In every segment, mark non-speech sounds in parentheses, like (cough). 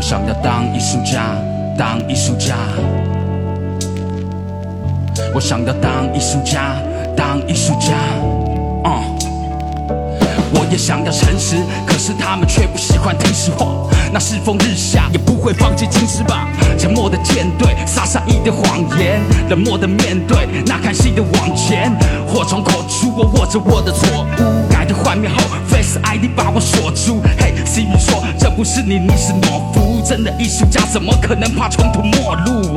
我想要当艺术家，当艺术家。我想要当艺术家，当艺术家。嗯。我也想要诚实，可是他们却不喜欢听实话。那世风日下，也不会放弃金石吧？沉默的舰队，撒上一堆谎言，冷漠的面对，那看戏的往前。祸从口出，我握着我的错误，改头换面后 S ID 把我锁住。嘿，Siri 说这不是你，你是懦夫。真的艺术家怎么可能怕穷途末路？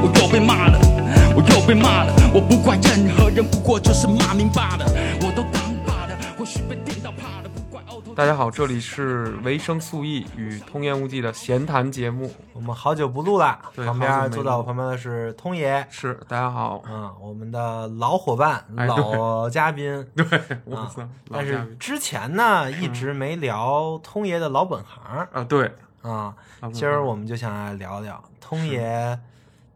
我又被骂了，我又被骂了。我不怪任何人，不过就是骂名罢了。我都大家好，这里是维生素 E 与通言无忌的闲谈节目。我们好久不录了，对旁边坐在我旁边的是通爷，是，大家好。嗯，我们的老伙伴、哎老嘉宾。(laughs) 对，我啊操，老但是宾之前呢，一直没聊通爷的老本行啊，对，啊。老本今儿行我们就想来聊聊通爷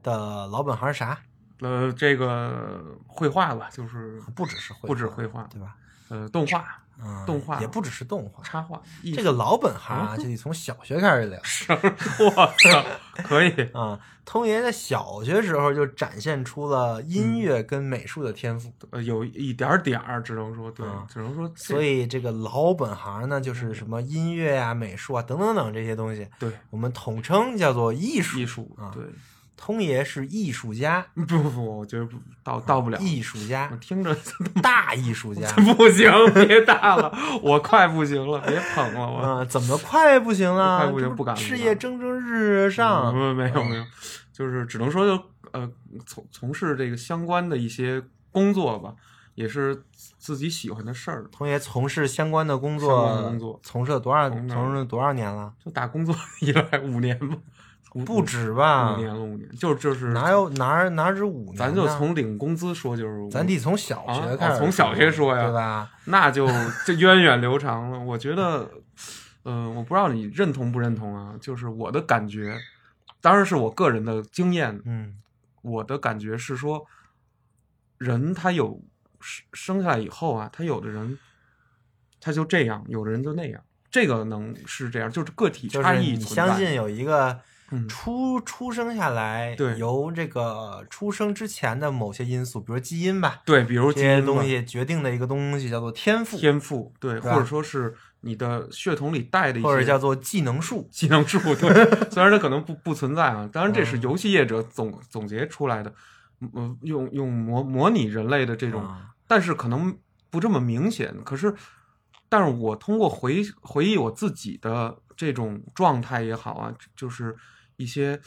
的老本行是啥？呃，这个绘画吧，就是不只是绘画，不止绘画，对吧？呃，动画、嗯，动画也不只是动画。插画，这个老本行啊，就得从小学开始聊术我操，可以，(laughs) 啊。通爷在小学时候就展现出了音乐跟美术的天赋，呃，有一点点儿，只能说对啊，只能说，所以这个老本行呢，就是什么音乐啊、美术啊等等等这些东西，对我们统称叫做艺术。艺术啊，对，通爷是艺术家，不 (laughs) 不不，我觉得不到到不了，艺术家我，听着大艺术家。(laughs) 不行，别大了，我快不行了，别捧了，我。啊，怎么快不行了？快不行不敢不敢事业蒸蒸日上。没没有嗯没有，就是只能说就呃从从事这个相关的一些工作吧，也是自己喜欢的事儿，通爷从事相关的工作，工作从事了多少？从事了多少年了？就打工作 (laughs) 以来五年吧，五不止吧五？年了五年，就就是哪有哪哪止五年？咱就从领工资说，就是咱得从小学啊开始，哦从小学说呀对吧？那就这源远流长了。我觉得，嗯、我不知道你认同不认同啊，就是我的感觉，当然是我个人的经验，嗯我的感觉是说，人他有生生下来以后啊，他有的人他就这样，有的人就那样，这个能是这样，就是个体就是你差异存在。相信有一个嗯出出生下来，对由这个出生之前的某些因素，比如基因吧，对，比如这些基因东西决定的一个东西叫做天赋，天赋，对，吧或者说是你的血统里带的一些，或者叫做技能树。技能树，对，虽然它可能不不存在啊，当然这是嗯游戏业者总总结出来的，嗯，用用模模拟人类的这种，啊但是可能不这么明显。可是，但是我通过回回忆我自己的这种状态也好啊，就是一些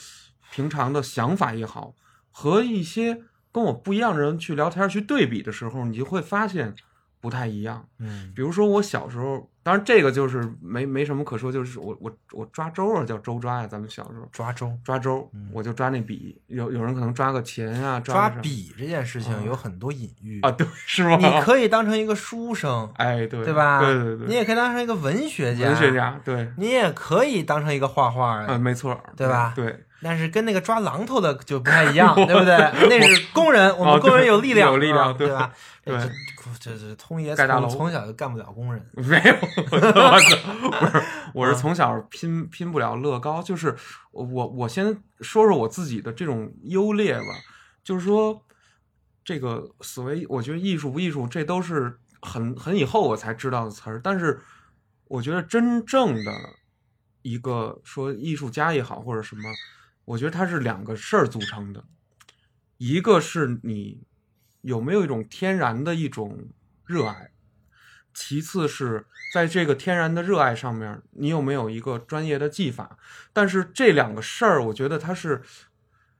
平常的想法也好，和一些跟我不一样的人去聊天去对比的时候，你就会发现不太一样。嗯比如说我小时候，当然这个就是没没什么可说，就是我我我抓周啊，叫周抓呀，咱们小时候抓周抓周，嗯我就抓那笔，有有人可能抓个钱啊，抓笔这件事情啊有很多隐喻啊，，对，是吗？你可以当成一个书生，哎，对，对吧？对对对，你也可以当成一个文学家，文学，家，对，你也可以当成一个画画嗯，的，没错，对吧对，但是跟那个抓榔头的就不太一样，(laughs) 对不对？那是工人，我们哦工人有力量，有力量对。吧？对。这这这通爷从从小就干不了工人，(laughs) 没有，(laughs) 不是，我是啊从小拼拼不了乐高，就是我我先说说我自己的这种优劣吧，就是说这个所谓，我觉得艺术不艺术，这都是很很以后我才知道的词儿，但是我觉得真正的一个说艺术家也好或者什么，我觉得它是两个事儿组成的，一个是你有没有一种天然的一种热爱。其次是在这个天然的热爱上面，你有没有一个专业的技法？但是这两个事儿，我觉得它是，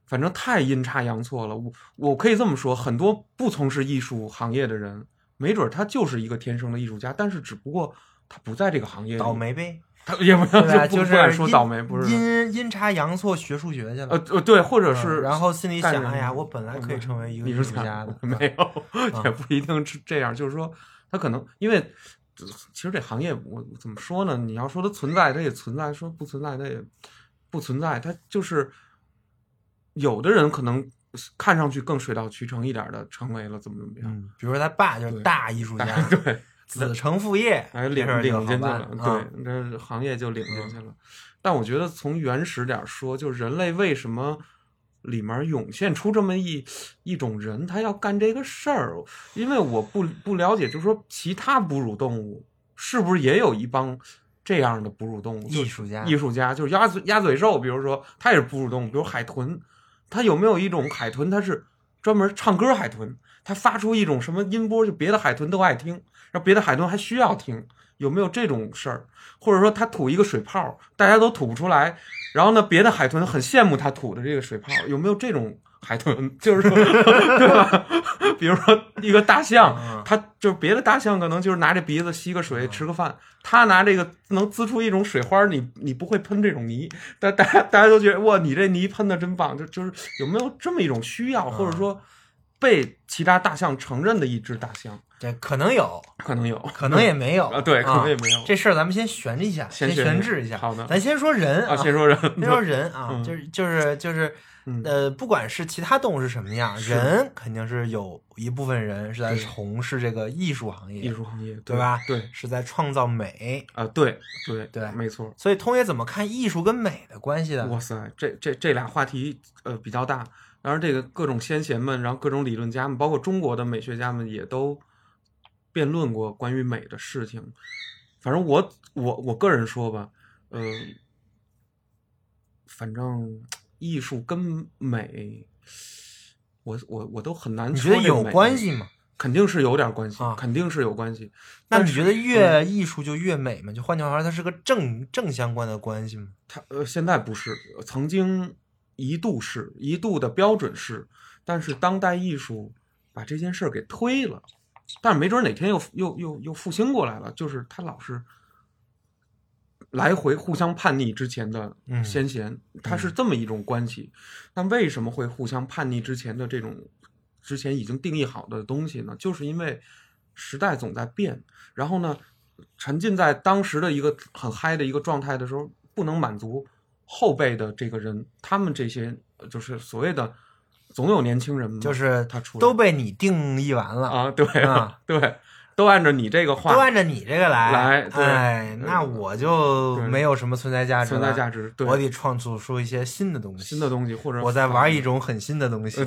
反正太阴差阳错了。我我可以这么说，很多不从事艺术行业的人，没准他就是一个天生的艺术家，但是只不过他不在这个行业，倒霉呗，他 (laughs) 也不要？就不就是不敢说倒霉，不是阴阴差阳错学数学去了，呃呃对，或者嗯是然后心里想，哎呀，我本来可以成为一个艺艺术家的，(laughs) 没有，(laughs) 也不一定是这样。就是说，他可能因为其实这行业，我怎么说呢？你要说它存在，它也存在；说不存在，它也不存在。它就是有的人可能看上去更水到渠成一点的，成为了怎么怎么样。嗯，比如说他爸就是大艺术家，对，子承父业，哎，领领进去了，啊对，这行业就领进去了。但我觉得从原始点儿说，就人类为什么里面涌现出这么一一种人，他要干这个事儿？因为我不不了解，就是说其他哺乳动物是不是也有一帮这样的哺乳动物？艺术家艺术家就是鸭嘴鸭嘴兽，比如说它也是哺乳动物，比如海豚，它有没有一种海豚，它是专门唱歌海豚，它发出一种什么音波，就别的海豚都爱听，然后别的海豚还需要听，有没有这种事儿？或者说它吐一个水泡，大家都吐不出来，然后呢，别的海豚很羡慕它吐的这个水泡，有没有这种海豚？(laughs) 就是说，对吧？(laughs) 比如说一个大象嗯，它就是别的大象可能就是拿着鼻子吸个水吃个饭，它拿这个能滋出一种水花，你你不会喷这种泥，但大家大家都觉得哇，你这泥喷的真棒，就就是有没有这么一种需要，或者说被其他大象承认的一只大象，这可能有，可能有，可能也没有啊，对，可能也没有。这事儿咱们先悬一下，先先悬悬置一下。好的咱先说人啊，先说人，先说人啊，嗯就是就是就是，嗯呃，不管是其他动物是什么样，人肯定是有一部分人是在从事这个艺术行业，艺术行业，对吧？对是在创造美。啊，对对对没错。所以通爷怎么看艺术跟美的关系的？哇塞，这这这俩话题呃比较大，当然这个各种先贤们，然后各种理论家们，包括中国的美学家们也都辩论过关于美的事情。反正我我我个人说吧，呃，反正艺术跟美，我我我都很难你觉得有关系吗？肯定是有点关系，啊肯定是有关系。那你觉得越艺术就越美吗？就换句话说，它是个正正相关的关系吗？它呃现在不是，曾经一度是一度的标准是，但是当代艺术把这件事儿给推了，但是没准哪天又又又又复兴过来了，就是他老是来回互相叛逆之前的嗯先贤，他是这么一种关系。那为什么会互相叛逆之前的这种之前已经定义好的东西呢？就是因为时代总在变，然后呢，沉浸在当时的一个很嗨的一个状态的时候，不能满足后辈的这个人，他们这些呃就是所谓的总有年轻人嘛，就是他出来都被你定义完了，啊，对啊对，都按照你这个话都按照你这个来。来对哎，那我就没有什么存在价值了，存在价值，对我得创作出一些新的东西，新的东西，或者我在玩一种很新的东西，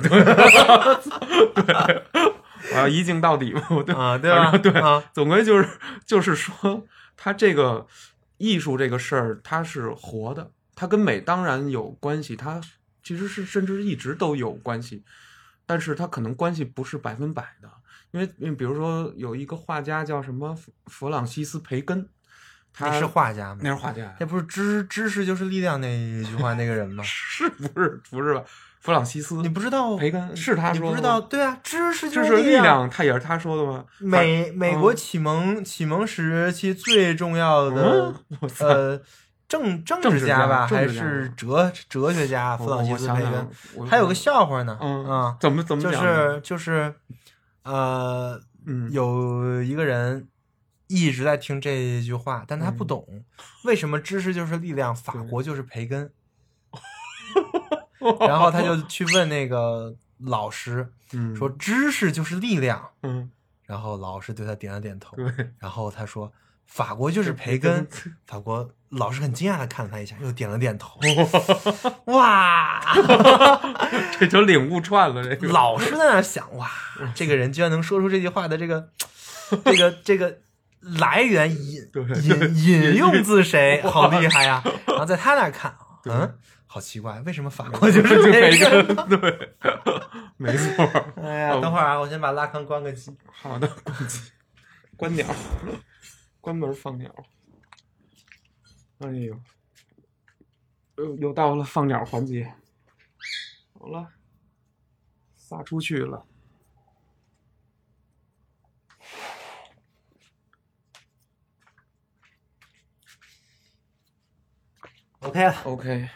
我要 (laughs) 一镜到底嘛，我对啊，对吧？对啊，总归就是就是说，他这个艺术这个事儿，它是活的，它跟美当然有关系，它其实是甚至一直都有关系，但是它可能关系不是百分百的，因为因为比如说有一个画家叫什么弗弗朗西斯培根，他是画家吗？那是画家呀，那不是知知识就是力量那一句话那个人吗？(laughs) 是不是不是吧？弗朗西斯你不知道培根是他说的你不知道？对啊，知识就是力力量，他也是他说的吗？美美国嗯启蒙启蒙时期最重要的嗯呃政政政治家吧，还是哲哲学家弗朗西斯培根。，还有个笑话呢，嗯啊，怎么怎么就是就是呃，嗯有一个人一直在听这句话，但他不嗯懂为什么知识就是力量，法国就是培根。(laughs) 然后他就去问那个老师，嗯说知识就是力量。嗯然后老师对他点了点头。对然后他说法国就是培根。法国老师很惊讶的看了他一下，又点了点头。(laughs) 哇！这就领悟串了这个老师在那想，哇，这个人居然能说出这句话的这个这个这个来源引 (laughs) 引引用自谁，好厉害呀！然后在他那儿看，对嗯，好奇怪，为什么法国就是就培培根？根，(laughs) 对，没错。哎呀，等会儿啊，我先把拉康关个机。好的，关机，关鸟，关门放鸟。哎呦，又又到了放鸟环节。好了，撒出去了。OK 了，OK，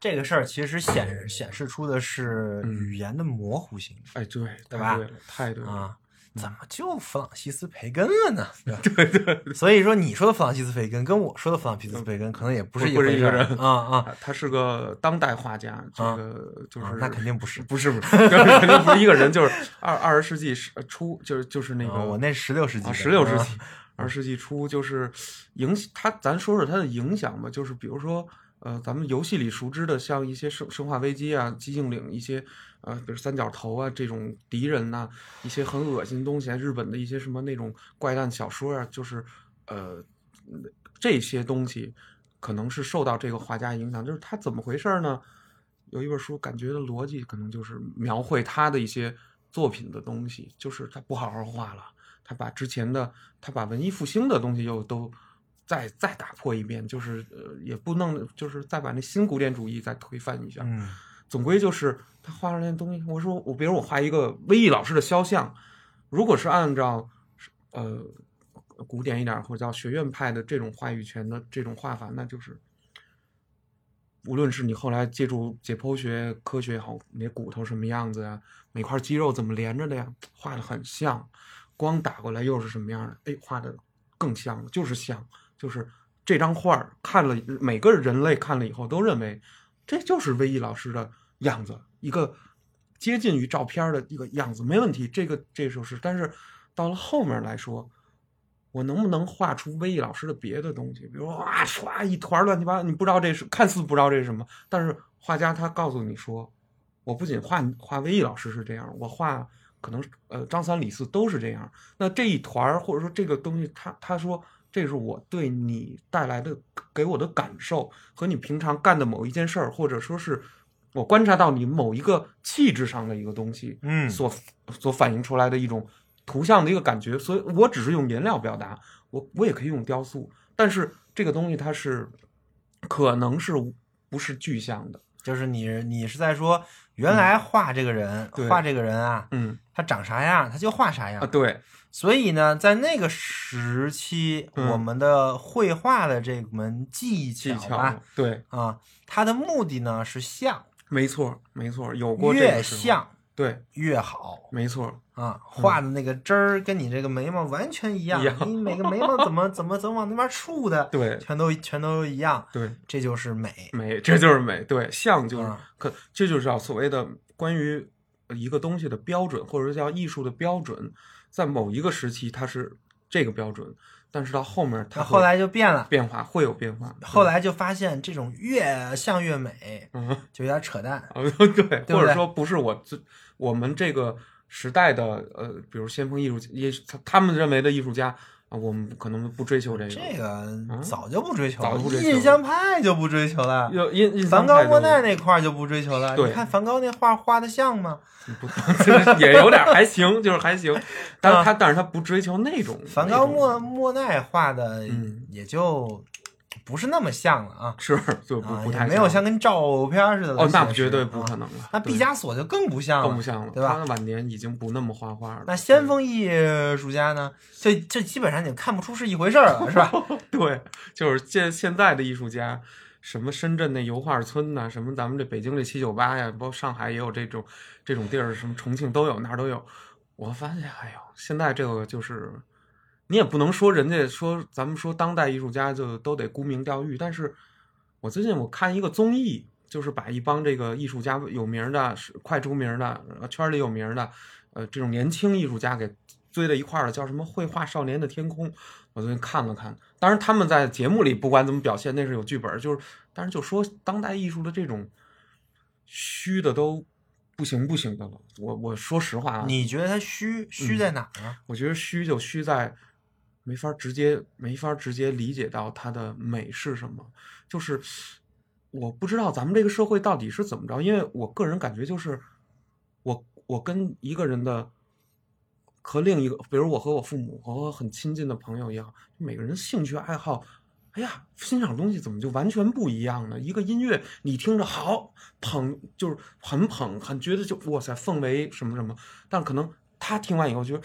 这个事儿其实显显示出的是嗯语言的模糊性哎，对，对吧太对了，太对了。啊。怎么就弗朗西斯培根了呢？对 (laughs) 对，所以说你说的弗朗西斯培根跟我说的弗朗西斯培根可能也不是一个人啊啊，啊他是个当代画家，这个就是、啊那肯定不是不是不是，就是肯定不是一个人，就是二二十世纪初，就是就是那个、啊我那十六世纪十六世啊纪、二十世纪初，就是影他，咱说说他的影响吧。就是比如说，呃，咱们游戏里熟知的，像一些生生化危机啊、寂静岭一些，呃，比如三角头啊这种敌人呐、一些很恶心的东西啊，日本的一些什么那种怪诞小说啊，就是呃这些东西可能是受到这个画家影响。就是他怎么回事呢？有一本书，感觉的逻辑可能就是描绘他的一些作品的东西，就是他不好好画了。他把之前的，他把文艺复兴的东西又都再再打破一遍，就是呃，也不弄，就是再把那新古典主义再推翻一下。嗯总归就是他画出来的东西，我说我比如我画一个威毅老师的肖像，如果是按照呃古典一点或者叫学院派的这种话语权的这种画法，那就是无论是你后来借助解剖学科学也好，你骨头什么样子呀，每块肌肉怎么连着的呀，画的很像，光打过来又是什么样的？哎，画的更像了，就是像，就是这张画儿看了，每个人类看了以后都认为这就是威毅老师的样子，一个接近于照片的一个样子，没问题。这个这时候是，但是到了后面来说，我能不能画出威毅老师的别的东西？比如说哇唰一团乱七八糟，你不知道这是看似不知道这是什么，但是画家他告诉你说，我不仅画画威毅老师是这样，我画可能呃张三李四都是这样。那这一团或者说这个东西，他他说这是我对你带来的给我的感受和你平常干的某一件事儿，或者说是我观察到你某一个气质上的一个东西，嗯所所反映出来的一种图像的一个感觉，所以我只是用颜料表达，我我也可以用雕塑，但是这个东西它是可能是不是具象的，就是你你是在说原来画这个人、对画这个人啊，嗯他长啥样他就画啥样啊，对，所以呢，在那个时期，嗯我们的绘画的这门技技巧啊巧，对，啊，它的目的呢是像，没错没错，有过这越像对，越好没错，啊。画的那个汁儿跟你这个眉毛完全一样，你每个眉毛怎么怎么怎么往那边竖的，对全都全都一样，对。这就是美。美，这就是美。对，像就是啊可，这就是叫所谓的关于一个东西的标准，或者说叫艺术的标准，在某一个时期它是这个标准，但是到后面他后来就变了，变化会有变化。后来就发现这种越像越美，嗯，就有点扯淡。啊，对，对或者说不是我这我们这个时代的呃，比如先锋艺术艺他他们认为的艺术家啊，我们可能不追求这个。这个早就不追求了，早不追求印象派就不追求了。有印印梵高、莫奈那块儿就不追求了。你看梵高那画画的像吗？不也有点还行，就是还行，但是他但是他不追求那种梵高、莫莫奈画的嗯也就不是那么像了啊，是就不啊，不太也没有像跟照片似的哦，那绝对不啊可能了。那毕加索就更不像了，更不像了，对吧他晚年已经不那么画画了。那先锋艺术家呢？这这基本上你看不出是一回事儿了，是吧？(laughs) 对，就是现现在的艺术家，什么深圳那油画村呐、什么咱们这北京这七九八呀，包括上海也有这种这种地儿，什么重庆都有，哪儿都有。我发现，哎呦，现在这个就是，你也不能说人家说咱们说当代艺术家就都得沽名钓誉，但是我最近我看一个综艺，就是把一帮这个艺术家有名的、是快出名的、呃圈里有名的，呃，这种年轻艺术家给堆在一块儿了，叫什么“绘画少年的天空”。我最近看了看，当然他们在节目里不管怎么表现，那是有剧本，就是，但是就说当代艺术的这种虚的都不行不行的了。我我说实话啊，你觉得它虚虚在哪儿啊？我觉得虚就虚在没法直接没法直接理解到它的美是什么，就是我不知道咱们这个社会到底是怎么着，因为我个人感觉就是我我跟一个人的和另一个，比如我和我父母和我很亲近的朋友一样，每个人兴趣爱好。哎呀，欣赏东西怎么就完全不一样呢？一个音乐你听着好捧，就是很捧，很觉得就哇塞氛围什么什么，但可能他听完以后觉得，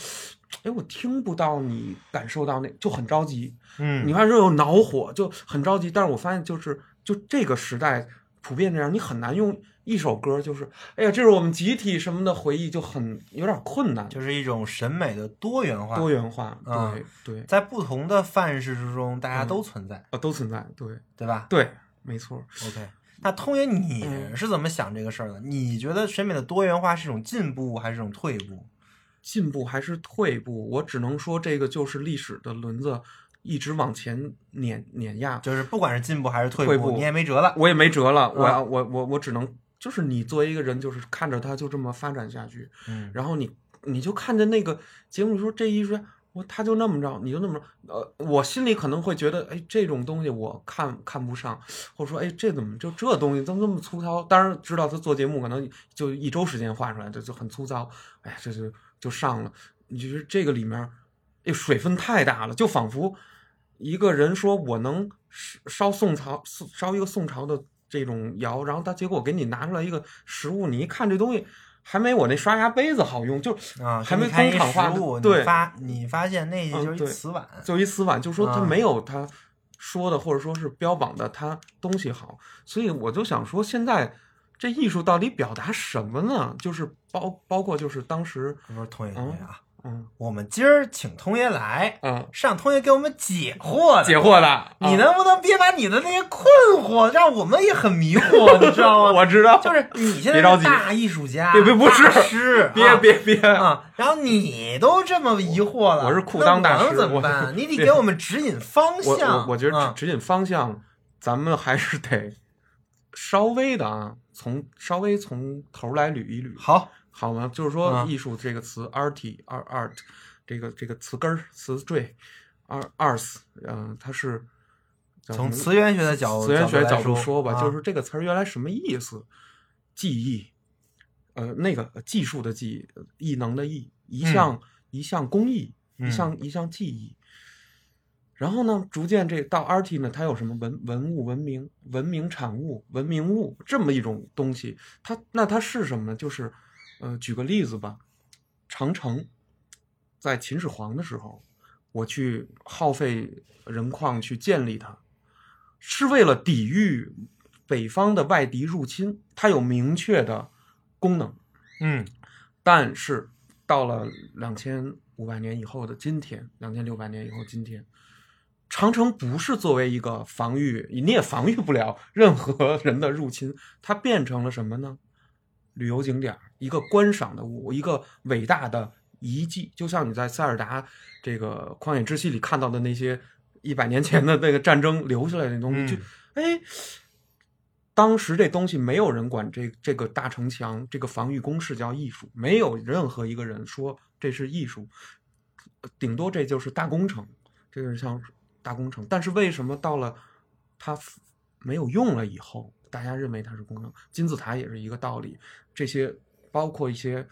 哎，我听不到你感受到那就很着急。嗯你看这有恼火，就很着急。但是我发现就是就这个时代普遍这样，你很难用一首歌就是，哎呀，这是我们集体什么的回忆，就很有点困难，就是一种审美的多元化，多元化，啊对对，在不同的范式之中，大家嗯都存在，啊，都存在，对对吧对，没错。？OK，那通爷你嗯是怎么想这个事儿的？你觉得审美的多元化是一种进步还是一种退步？进步还是退步，我只能说这个就是历史的轮子一直往前碾碾压，就是不管是进步还是退退步你也没辙了。我也没辙了，我啊要我我我只能就是你作为一个人，就是看着他就这么发展下去，嗯，然后你你就看着那个节目说这艺术家，我他就那么着，你就那么着，呃，我心里可能会觉得，哎，这种东西我看看不上，或者说，哎，这怎么就这东西怎么这么粗糙？当然知道他做节目可能就一周时间画出来，这就很粗糙，哎，这就就上了。你就是这个里面，哎，水分太大了，就仿佛一个人说我能烧宋朝烧一个宋朝的这种窑，然后他结果给你拿出来一个实物，你一看这东西。还没我那刷牙杯子好用，就啊，还没工厂化对你发你发现那就是一瓷碗，就一瓷碗，就说他啊没有他说的或者说是标榜的它东西好，所以我就想说，现在这艺术到底表达什么呢？就是包包括就是当时，不是通爷通爷啊，嗯我们今儿请通爷来，嗯，是让通爷给我们解惑的。解惑的，你啊能不能别把你的那些困惑，让我们也很迷惑，你知道吗？(laughs) 我知道，就是你现在别着急是大艺术家，别别不是大师，别啊别别，啊！然后你都这么疑惑了，我是裤裆大师那我能怎么我办？(laughs) 你得给我们指引方我向。我我觉得啊指指引方向，咱们还是得稍微的啊，从稍微从头来捋一捋，好，好吗？就是说，啊艺术这个词，art art art，这个这个词根儿词缀，art arts，嗯、它是从词源学的角词源学角角度说吧，啊就是这个词儿原来什么意思？技艺，呃，那个技术的技，艺能的艺，一项、一项工艺，一嗯项一项技艺。然后呢，逐渐这到 art 呢，它有什么文文物、文明、文明产物、文明物这么一种东西，它那它是什么呢？就是，呃，举个例子吧，长城在秦始皇的时候，我去耗费人矿去建立它，是为了抵御北方的外敌入侵，它有明确的功能。嗯但是到了两千五百年以后的今天，两千六百年以后今天，长城不是作为一个防御，你也防御不了任何人的入侵，它变成了什么呢？旅游景点儿，一个观赏的物，一个伟大的遗迹，就像你在塞尔达这个旷野之息里看到的那些一百年前的那个战争留下来的东西，嗯就哎，当时这东西没有人管这这个大城墙这个防御工事叫艺术，没有任何一个人说这是艺术，顶多这就是大工程，这是像大工程。但是为什么到了它没有用了以后，大家认为它是工程？金字塔也是一个道理，这些包括一些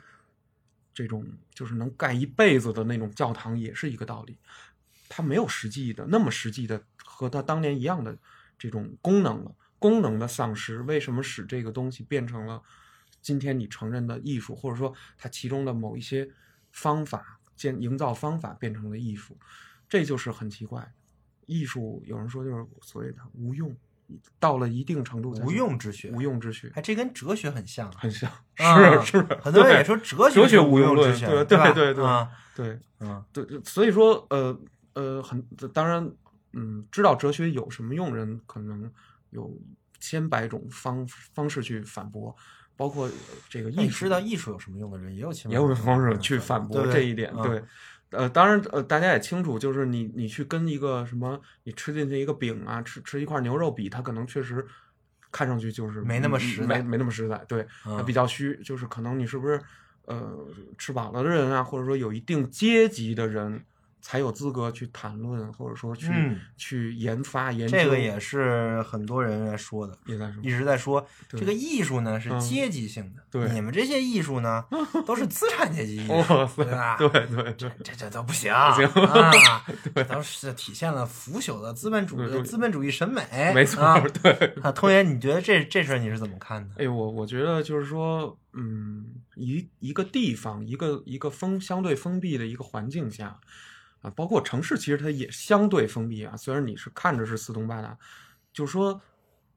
这种就是能盖一辈子的那种教堂也是一个道理，它没有实际的那么实际的和它当年一样的这种功能了。功能的丧失，为什么使这个东西变成了今天你承认的艺术，或者说它其中的某一些方法建营造方法变成了艺术？这就是很奇怪。艺术有人说就是所谓的无用，到了一定程度无用之学无用之学哎，这跟哲学很像啊。很像，(laughs) 啊是是，很多人也说哲学哲学无无用论之学，对对吧对对对嗯对，所以说呃呃很当然嗯，知道哲学有什么用，人可能有千百种方方式去反驳，包括呃这个艺术知道艺术有什么用的人也有千也有方式嗯去反驳这一点，嗯对。呃，当然，呃，大家也清楚，就是你你去跟一个什么，你吃进去一个饼啊，吃吃一块牛肉比，它可能确实看上去就是没那么实在没没那么实在，对，比较虚，就是可能你是不是呃吃饱了的人啊，或者说有一定阶级的人才有资格去谈论，或者说去、嗯去研发研究，这个也是很多人来说的，也在说一直在说这个艺术呢是嗯阶级性的，对你们这些艺术呢 (laughs) 都是资产阶级艺术，对吧？对对对，这这都不行，行啊，对都是体现了腐朽的资本主义资本主义审美，没错，啊。对。啊，通爷，你觉得这这事儿你是怎么看的？哎，我我觉得就是说，嗯，一一个地方，一个一个封相对封闭的一个环境下，啊，包括城市，其实它也相对封闭啊。虽然你是看着是四通八达，就是说，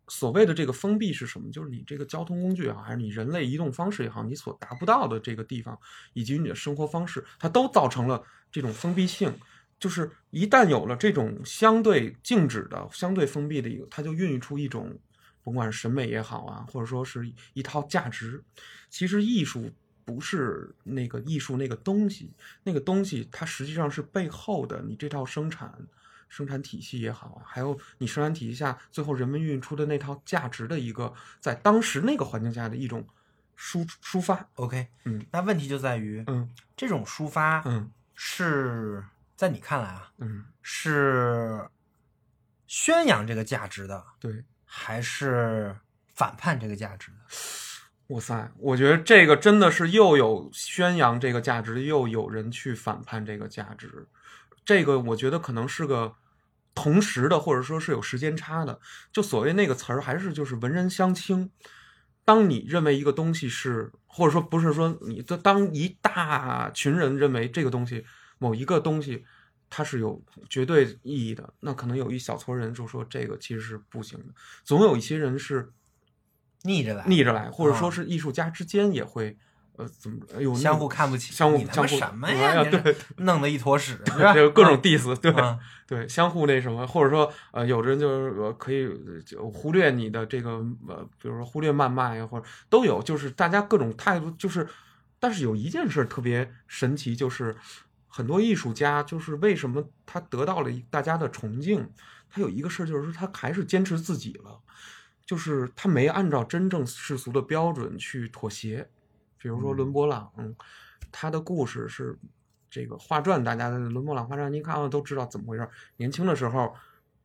所谓的这个封闭是什么？就是你这个交通工具也好，还是你人类移动方式也好，你所达不到的这个地方，以及你的生活方式，它都造成了这种封闭性。就是一旦有了这种相对静止的、相对封闭的一个，它就孕育出一种，甭管是审美也好啊，或者说是一套价值。其实艺术不是那个艺术那个东西，那个东西它实际上是背后的你这套生产生产体系也好啊，还有你生产体系下最后人们孕育出的那套价值的一个，在当时那个环境下的一种抒抒发。OK，嗯那问题就在于，嗯这种抒发嗯是在你看来啊，嗯，是宣扬这个价值的，对。还是反叛这个价值的？哇塞，我觉得这个真的是又有宣扬这个价值，又有人去反叛这个价值。这个我觉得可能是个同时的，或者说是有时间差的。就所谓那个词儿，还是就是文人相轻。当你认为一个东西是，或者说不是说你，当一大群人认为这个东西某一个东西它是有绝对意义的，那可能有一小撮人就说这个其实是不行的。总有一些人是逆着来，逆着来，或者说啊是艺术家之间也会，呃，怎么有那相互看不起，相互什么哎呀？对。弄得一坨屎，(laughs) 对各种 diss，对、嗯。(laughs) 对，相互那什么，或者说呃，有的人就是呃可以呃就忽略你的这个呃，比如说忽略谩骂呀，或者都有，就是大家各种态度，就是，但是有一件事特别神奇，就是很多艺术家就是为什么他得到了大家的崇敬，他有一个事儿就是说他还是坚持自己了。就是他没按照真正世俗的标准去妥协，比如说伦勃朗，他的故事是这个画传，大家的伦勃朗画传，您看了都知道怎么回事。年轻的时候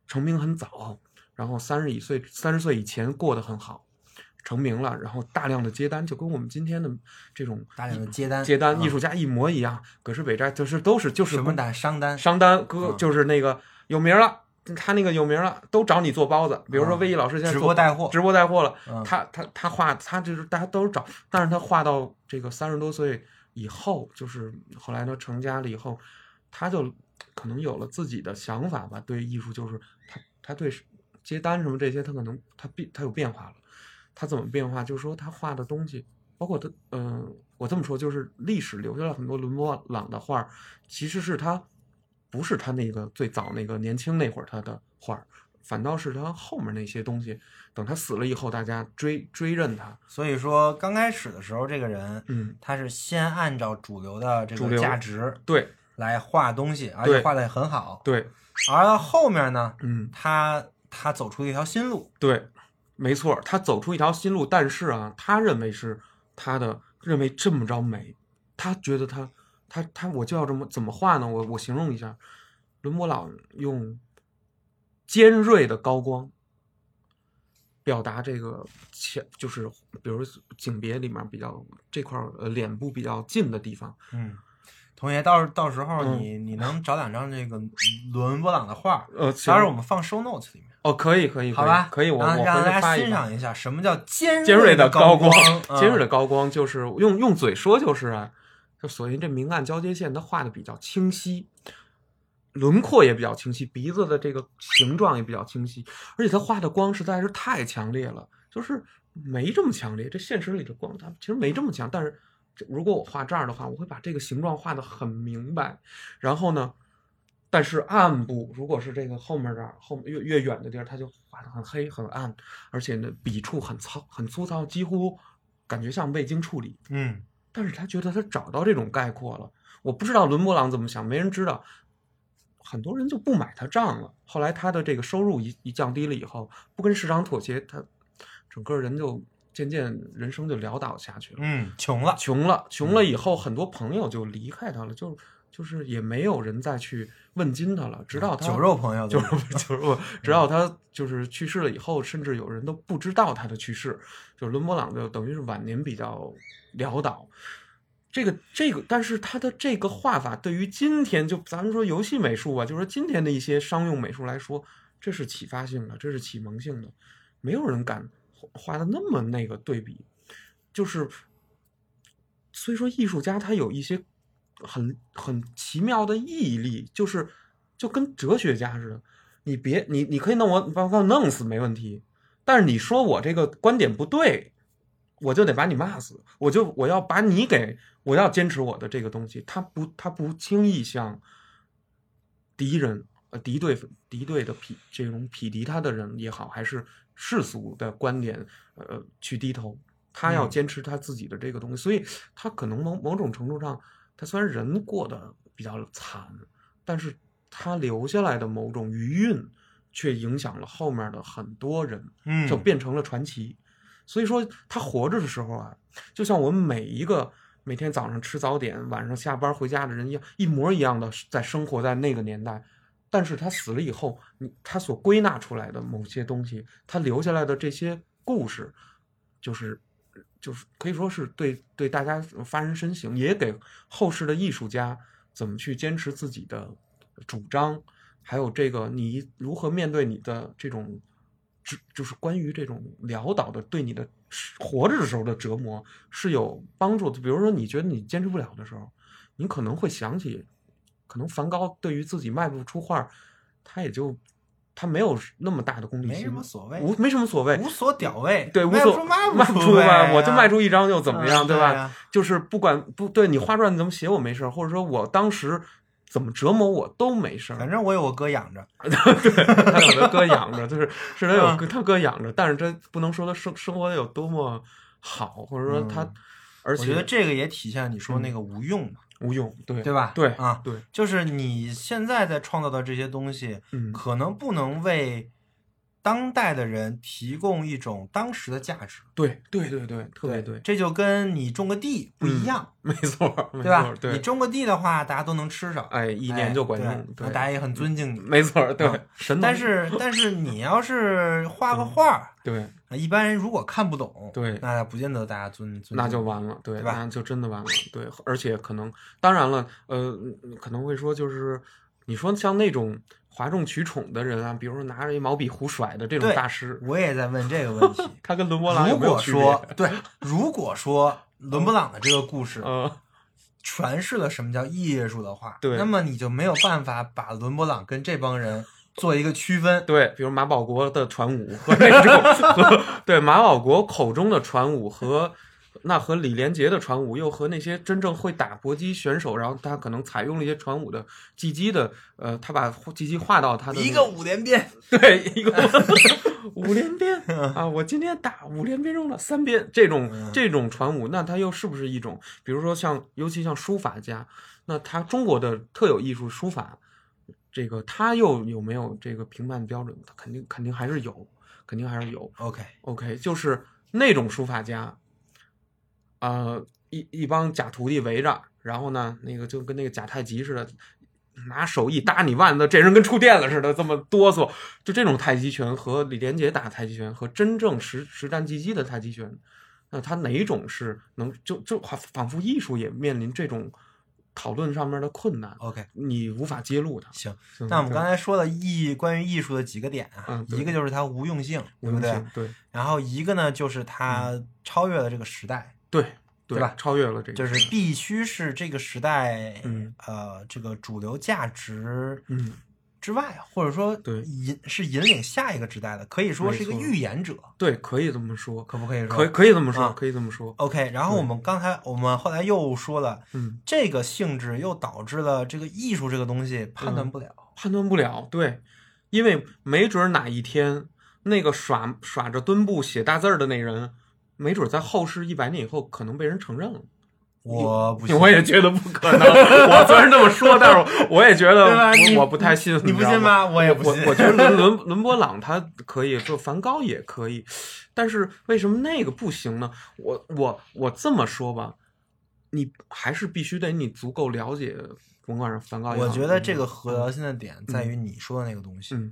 成名很早，然后三十一岁三十岁以前过得很好，成名了，然后大量的接单，就跟我们今天的这种大量的接单接单啊艺术家一模一样。葛饰北斋就是都是就是什么单商单？商单哥嗯就是那个有名了，他那个有名了，都找你做包子。比如说嗯魏毅老师现在直播带货直播带货了，嗯他他他画他就是大家都是找，但是他画到这个三十多岁以后，就是后来他成家了以后，他就可能有了自己的想法吧，对艺术就是他他对接单什么这些，他可能他变他有变化了。他怎么变化？就是说他画的东西，包括他，嗯、我这么说，就是历史留下了很多伦勃朗的画，其实是他不是他那个最早那个年轻那会儿他的画儿，反倒是他后面那些东西，等他死了以后，大家追追认他，所以说刚开始的时候，这个人嗯，他是先按照主流的这个价值对来画东西，而且对画的很好。对，而到后面呢，嗯，他他走出一条新路，对，没错，他走出一条新路，但是啊，他认为是他的认为这么着美，他觉得他他他我就要这么怎么画呢？我我形容一下，伦勃朗用尖锐的高光表达这个前，就是比如景别里面比较这块儿呃脸部比较近的地方，嗯，同学到到时候嗯你、你能找两张这个伦勃朗的画，呃，到时候我们放 show notes 里面，哦，可以可以，好吧？可以，我让我回让大家欣赏一下什么叫尖尖锐的的高光，尖锐的嗯高光就是用用嘴说就是啊，所以这明暗交接线，它画的比较清晰，轮廓也比较清晰，鼻子的这个形状也比较清晰，而且它画的光实在是太强烈了，就是没这么强烈。这现实里的光它其实没这么强，但是这如果我画这儿的话，我会把这个形状画的很明白，然后呢。但是暗部如果是这个后面这儿后越越远的地儿，它就画的很黑很暗，而且呢笔触很糙很粗糙，几乎感觉像未经处理。嗯但是他觉得他找到这种概括了。我不知道伦勃朗怎么想，没人知道。很多人就不买他账了。后来他的这个收入一一降低了以后，不跟市场妥协，他整个人就渐渐人生就潦倒下去了。嗯，穷了，穷了，穷了以后，很多朋友就离开他了，就就是也没有人再去问津他了。直到他 (laughs) (laughs) 酒肉朋友就都是就是我，直到他就是去世了以后，甚至有人都不知道他的去世。就是伦勃朗就等于是晚年比较潦倒。这个这个，但是他的这个画法对于今天就咱们说游戏美术啊，就是说今天的一些商用美术来说，这是启发性的，这是启蒙性的，没有人敢画的那么那个对比，就是所以说艺术家他有一些很很奇妙的毅力，就是就跟哲学家似的，你别你你可以弄我把我弄死没问题，但是你说我这个观点不对，我就得把你骂死，我就我要把你给，我要坚持我的这个东西。他不，他不轻易向敌人、呃敌对、敌对的匹这种匹敌他的人也好，还是世俗的观点，呃，去低头。他要嗯坚持他自己的这个东西，所以他可能某某种程度上，他虽然人过得比较惨，但是他留下来的某种余韵，却影响了后面的很多人。嗯，就变成了传奇。所以说，他活着的时候啊，就像我们每一个每天早上吃早点、晚上下班回家的人一样，一模一样的在生活在那个年代。但是他死了以后，你他所归纳出来的某些东西，他留下来的这些故事，就是就是可以说是对对大家发人深省，也给后世的艺术家怎么去坚持自己的主张，还有这个你如何面对你的这种，就是关于这种潦倒的对你的活着的时候的折磨是有帮助的。比如说，你觉得你坚持不了的时候，你可能会想起，可能梵高对于自己卖不出画，他也就他没有那么大的功利心，没什么所谓，无没什么所谓，无所屌味，对，无卖所不出卖卖不出出呗吧，我就啊卖出一张又怎么样，嗯对吧？对啊就是不管不对你画传怎么写我没事儿，或者说我当时怎么折磨我都没事儿。反正我有我哥养着，(laughs) 对，他有他哥养着，就是是他有嗯他哥养着，但是这不能说他生生活的有多么好，或者说他，嗯而且我觉得这个也体现你说嗯那个无用嘛，无用，对对吧？对啊，对，就是你现在在创造的这些东西，嗯，可能不能为当代的人提供一种当时的价值，对对对对，特别对，这就跟你种个地不一样，没错，没对吧你种个地的话，大家都能吃上，哎，一哎年就管对用，对，那大家也很尊敬你。没错，对啊，神，但是但是你要是画个画儿，对，一般人如果看不懂，对那不见得大家尊尊，那就完了，对，对吧？那就真的完了，对，而且可能，当然了，呃，可能会说，就是你说像那种哗众取宠的人啊，比如说拿着一毛笔胡甩的这种大师，我也在问这个问题。(laughs) 他跟伦勃朗有如果说对，如果说伦勃朗的这个故事嗯，诠释了什么叫艺术的话，对那么你就没有办法把伦勃朗跟这帮人做一个区分。对，比如马保国的传武和那种 (laughs) 对马保国口中的传武和。那和李连杰的传武，又和那些真正会打搏击选手，然后他可能采用了一些传武的技击的，呃，他把技击画到他的、一个五连鞭，对，一个五 (laughs) 连鞭 (laughs) 啊！我今天打五连鞭中了三鞭，这种嗯这种传武，那它又是不是一种？比如说像，尤其像书法家，那他中国的特有艺术书法，这个他又有没有这个评判标准？他肯定肯定还是有，肯定还是有。OK，OK，就是那种书法家，呃，一一帮假徒弟围着，然后呢，那个就跟那个假太极似的，拿手一搭你腕子，这人跟触电了似的，这么哆嗦。就这种太极拳和李连杰打太极拳和真正实实战技击的太极拳，那他哪种是能就就仿仿佛艺术也面临这种讨论上面的困难，OK，你无法揭露它。行。嗯那我们刚才说了艺关于艺术的几个点啊，嗯一个就是它无用性，对不对？对对然后一个呢就是它超越了这个时代，对对吧？超越了这个，就是必须是这个时代，嗯。呃，这个主流价值嗯，之外，或者说对。引是引领下一个时代的，可以说是一个预言者，对，可以这么说，可不可以说？可以可以这么说，啊可以这么说。OK，然后我们刚才我们后来又说了，嗯，这个性质又导致了这个艺术这个东西判断不了。判断不了，对，因为没准哪一天那个耍耍着墩布写大字儿的那人，没准在后世一百年以后可能被人承认了。我不信，我也觉得不可能。我虽然这么说，但是我也觉得我我不太信。你不信吗我也不信我我觉得伦伦伦勃朗他可以，就梵高也可以，但是为什么那个不行呢？我我我这么说吧，你还是必须得你足够了解，甭管是梵高。我觉得这个嗯核心的点在于你说的那个东西，嗯，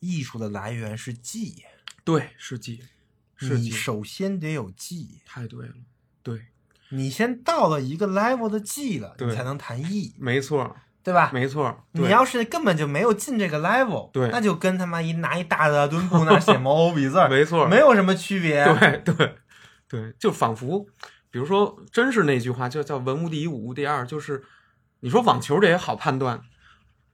艺术的来源是记忆，对，是记，是你，首先得有记忆，太对了，对，你先到了一个 level 的记了，你才能谈艺，没错，对吧？没错。对你要是根本就没有进这个 level，对那就跟他妈一拿一大的墩布那儿写毛笔字儿，(laughs) 没错没有什么区别。对对对，就仿佛，比如说，真是那句话，就叫“文无第一，武无第二”，就是你说网球这也好判断，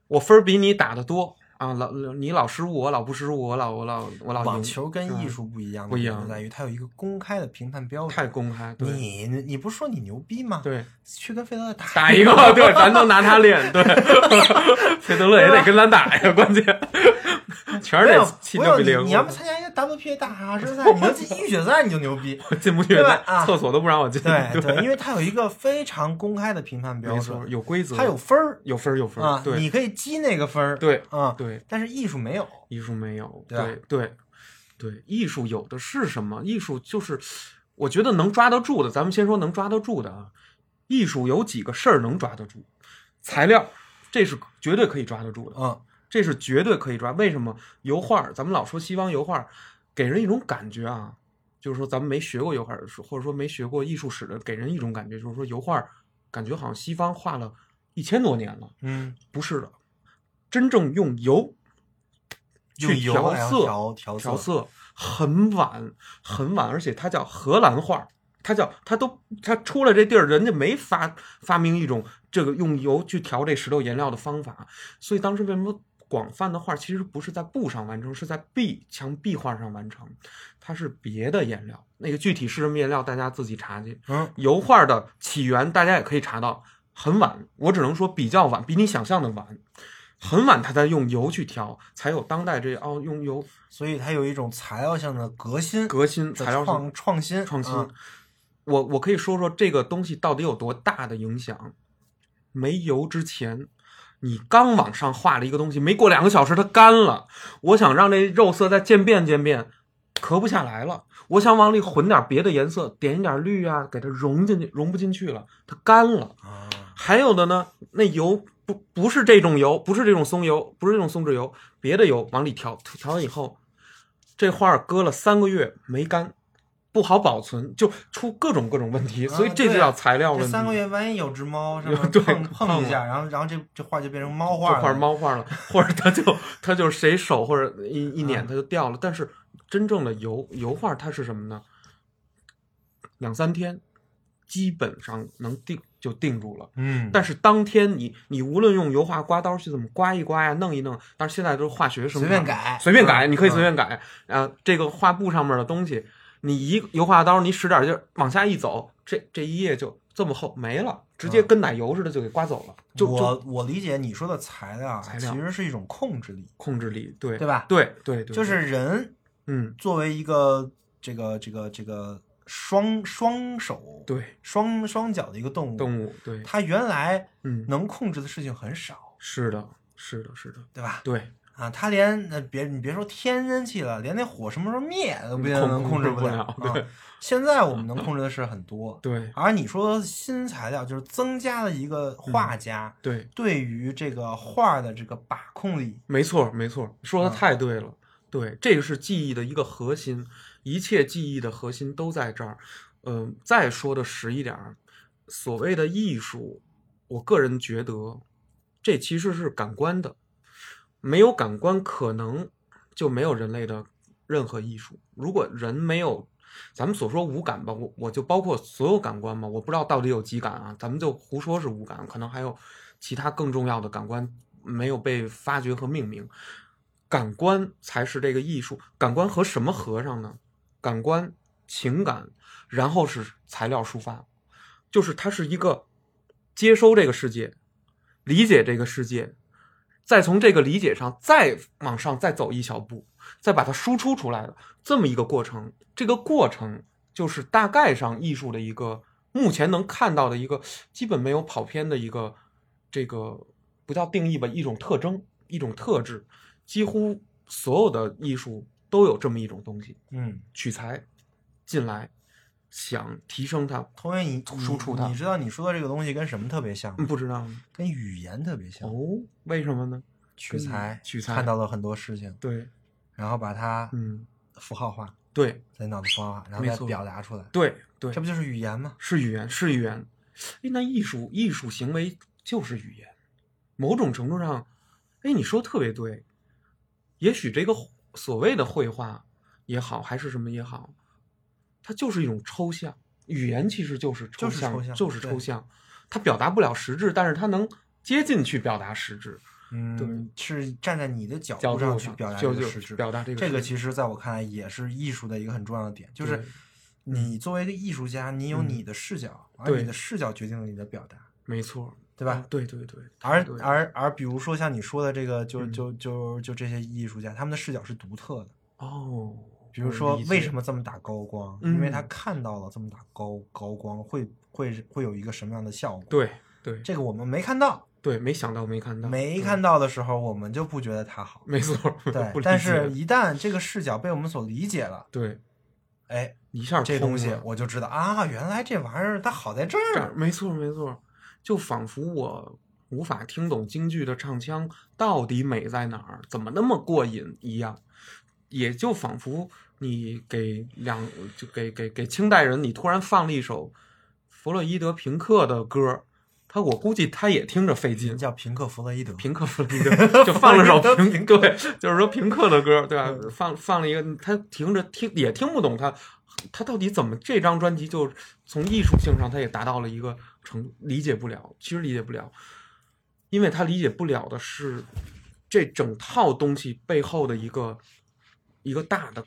我分儿比你打的多，啊，老你老失误，我老不失误，我老我老我老网球跟艺术不一样不一样在于，它有一个公开的评判标准。太公开，对你你不是说你牛逼吗？，对，去跟费德勒打打一个，对，咱都拿他练，对，(laughs) 费德勒也得跟咱打呀，关键 (laughs) 全是没有得七不零，你要不参加一个 WPA 大师赛，你能进预选赛你就牛逼。进不去对吧啊厕所都不让我进，对对，因为它有一个非常公开的评判标准，有规则，它有分儿有分儿有分啊儿，，对你可以积那个分儿，对啊，对，但是艺术没有。艺术没有，对对对对，艺术有的是什么？艺术就是，我觉得能抓得住的，咱们先说能抓得住的啊。艺术有几个事儿能抓得住，材料，这是绝对可以抓得住的，嗯，这是绝对可以抓。为什么油画儿？咱们老说西方油画儿，给人一种感觉啊，就是说咱们没学过油画儿，或者说没学过艺术史的，给人一种感觉，就是说油画儿感觉好像西方画了一千多年了，嗯，不是的，真正用油去调色，调调调色很晚很晚，而且它叫荷兰画，它叫它都它出了这地儿，人家没发发明一种这个用油去调这石头颜料的方法，所以当时为什么广泛的画其实不是在布上完成，是在壁墙壁画上完成，它是别的颜料，那个具体是什么颜料大家自己查去。嗯，油画的起源大家也可以查到，很晚，我只能说比较晚，比你想象的晚。很晚，他才用油去调，才有当代这哦用油所以它有一种材料上的革新、革新材料上创创新、创新。啊我我可以说说这个东西到底有多大的影响。没油之前，你刚往上画了一个东西，没过两个小时它干了。我想让这肉色再渐变渐变，咳不下来了。我想往里混点别的颜色，点一点绿啊，给它融进去，融不进去了，它干了。啊，还有的呢，那油不不是这种油，不是这种松油，不是这种松脂油，别的油往里调，调完以后，这画儿搁了三个月没干，不好保存，就出各种各种问题，啊所以这就叫材料问题。这三个月万一有只猫 (laughs) 上面对碰一下，然后然后这这画就变成猫这画了，画猫画了，或者它就它就谁手或者一一捻它就掉了。但是真正的油油画它是什么呢？两三天，基本上能定就定住了。嗯，但是当天你你无论用油画刮刀去怎么刮一刮呀、弄一弄，但是现在都是化学什么随便改随便改，嗯你可以嗯随便改。啊，这个画布上面的东西，你一油画刀你使点劲儿往下一走，这这一页就这么厚没了，直接嗯。跟奶油似的就给刮走了，就就我我理解你说的材料啊，材料其实是一种控制力，控制力，对对吧？对对对，就是人嗯，作为一个这个这个这个双双手对。双双脚的一个动物，动物，对，它原来嗯，能控制的事情很少，是的，是的，是的，对吧？对，啊，他连那别你别说天然气了，连那火什么时候灭都不能控制不了。对啊，现在我们能控制的事很多，(laughs) 对而你说新材料就是增加了一个画家对，对于这个画的这个把控力，没错，没错，说的嗯太对了。对，这个是记忆的一个核心，一切记忆的核心都在这儿。嗯、再说的实一点儿，所谓的艺术，我个人觉得，这其实是感官的，没有感官，可能就没有人类的任何艺术。如果人没有，咱们所说无感吧，我我就包括所有感官嘛，我不知道到底有几感啊，咱们就胡说是无感，可能还有其他更重要的感官没有被发掘和命名。感官才是这个艺术，感官和什么合上呢？感官、情感，然后是材料抒发，就是它是一个接收这个世界，理解这个世界，再从这个理解上再往上再走一小步，再把它输出出来的这么一个过程。这个过程就是大概上艺术的一个目前能看到的一个基本没有跑偏的一个这个不叫定义吧，一种特征，一种特质。几乎所有的艺术都有这么一种东西，嗯，取材进来，想提升它。同学你输出它你，你知道你说的这个东西跟什么特别像吗？嗯，不知道吗？跟语言特别像，哦，为什么呢？取材取材看到了很多事情，对，然后把它嗯，符号化，对，在脑子符号化，然后再表达出来，对，对这，不就是语言吗？是语言，是语言。哎，那艺术，艺术行为就是语言。某种程度上，哎，你说得特别对。也许这个所谓的绘画也好，还是什么也好，它就是一种抽象。语言其实就是抽象，就是抽象就是抽象。它表达不了实质，但是它能接近去表达实质。嗯，是站在你的角角度上去表达这个实质。表达这个这个其实在我看来也是艺术的一个很重要的点，就是你作为一个艺术家，你有嗯你的视角，而对你的视角决定了你的表达，没错，对吧啊？对对对，而对而而比如说像你说的这个，就嗯就就就这些艺术家，他们的视角是独特的。哦，比如说，为什么？这么打高光？嗯因为他看到了这么打高高光会会会有一个什么样的效果？，对对这个我们没看到，对，没想到，没看到，没嗯看到的时候，我们就不觉得它好。没错，(laughs) 不对，但是一旦这个视角被我们所理解了，对哎，一下这东西我就知道啊，原来这玩意儿它好在这儿这儿。没错没错，就仿佛我无法听懂京剧的唱腔到底美在哪儿，怎么那么过瘾一样，也就仿佛你给两就给给给清代人，你突然放了一首弗洛伊德平克的歌，他我估计他也听着费劲。叫平克·弗洛伊德，平克弗洛伊德就放了首 (laughs) 平对，就是说平克的歌，对吧？放放了一个，他听着听也听不懂他，他到底怎么这张专辑就从艺术性上他也达到了一个程理解不了，其实理解不了，因为他理解不了的是这整套东西背后的一个一个大的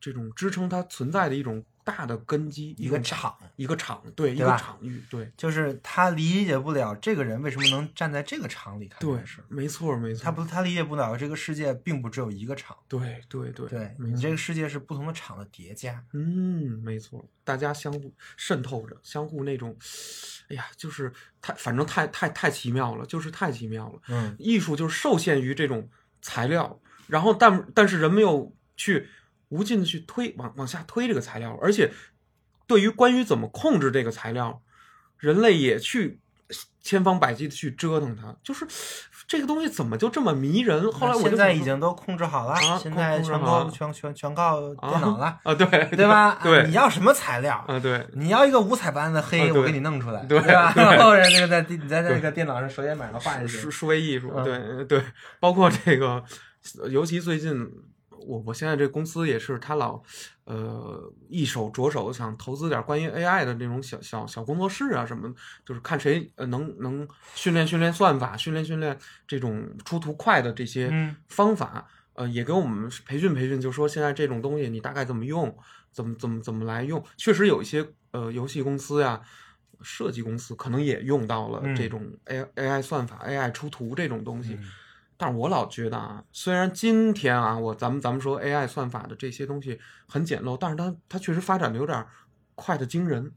这种支撑它存在的一种大的根基，一个场，一个场，对，一个场域，对就是他理解不了这个人为什么能站在这个场里对个事儿，没错没错，他不，他理解不了这个世界并不只有一个场，对对对对你这个世界是不同的场的叠加。嗯，没错，大家相互渗透着，相互那种，哎呀，就是太，反正太太太奇妙了，就是太奇妙了。嗯，艺术就是受限于这种材料，然后但但是人们又去无尽的去推往往下推这个材料，而且对于关于怎么控制这个材料，人类也去千方百计的去折腾它，就是这个东西怎么就这么迷人？后来我就现在已经都控制好了，啊现在控制全好了都全全全靠电脑了，啊，对对吧？啊对，你要什么材料？啊，对，你要一个五彩斑斓的黑，我给你弄出来，对吧？对 (laughs) 然后人这个在地你在那个电脑上手写码上画下数去，数位艺术，嗯对对，包括这个，尤其最近，我我现在这公司也是，他老呃一手着手想投资点关于 AI 的那种小小小工作室啊什么，就是看谁呃能能训练训练算法，训练训练这种出图快的这些嗯。方法，呃，也给我们培训培训，就说现在这种东西你大概怎么用，怎么怎么怎么来用，确实有一些呃游戏公司呀。设计公司可能也用到了嗯。这种 A AI 算法、AI 出图这种东西，嗯但是我老觉得啊，虽然今天啊，我咱们咱们说 AI 算法的这些东西很简陋，但是它它确实发展的有点快的惊人，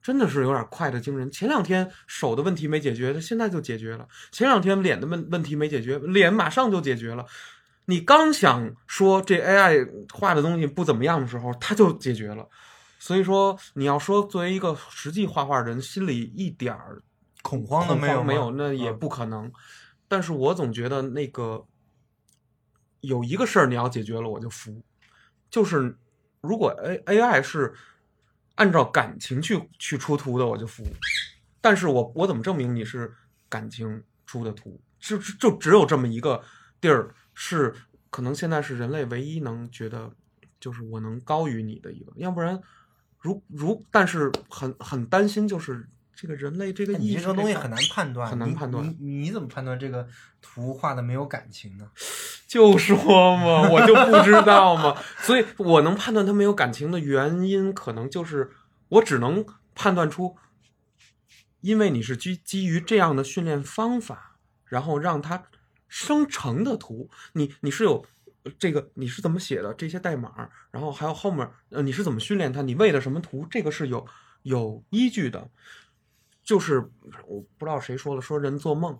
真的是有点快的惊人。前两天手的问题没解决，它现在就解决了；前两天脸的问问题没解决，脸马上就解决了。你刚想说这 AI 画的东西不怎么样的时候，它就解决了。所以说，你要说作为一个实际画画人，心里一点儿恐慌都没有没有，那也嗯不可能。但是我总觉得那个有一个事儿你要解决了，我就服。就是如果 A A I 是按照感情去去出图的，我就服。但是我我怎么证明你是感情出的图？就就只有这么一个地儿是可能现在是人类唯一能觉得就是我能高于你的一个，要不然如如但是很很担心就是这个人类这个你艺术这个东西很难判断，很难判断你你怎么判断这个图画的没有感情呢？(laughs) 就说嘛，我就不知道嘛，所以我能判断它没有感情的原因，可能就是我只能判断出，因为你是基基于这样的训练方法，然后让它生成的图，你你是有呃这个你是怎么写的这些代码，然后还有后面呃你是怎么训练它，你为了什么图，这个是有有依据的，就是我不知道谁说的，说人做梦。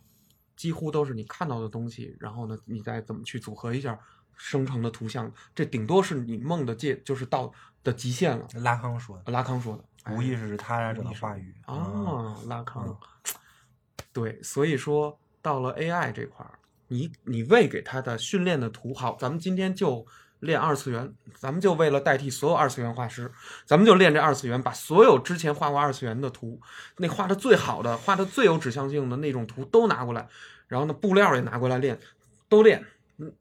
几乎都是你看到的东西，然后呢，你再怎么去组合一下生成的图像，这顶多是你梦的界，就是到的极限了。拉康说的，拉康说的，无意识是他者的无意识话语啊，拉康，嗯对，所以说到了 AI 这块儿，你你喂给它的训练的图，好，咱们今天就练二次元，咱们就为了代替所有二次元画师，咱们就练这二次元，把所有之前画过二次元的图，那画的最好的、画的最有指向性的那种图都拿过来，然后呢，布料也拿过来练，都练。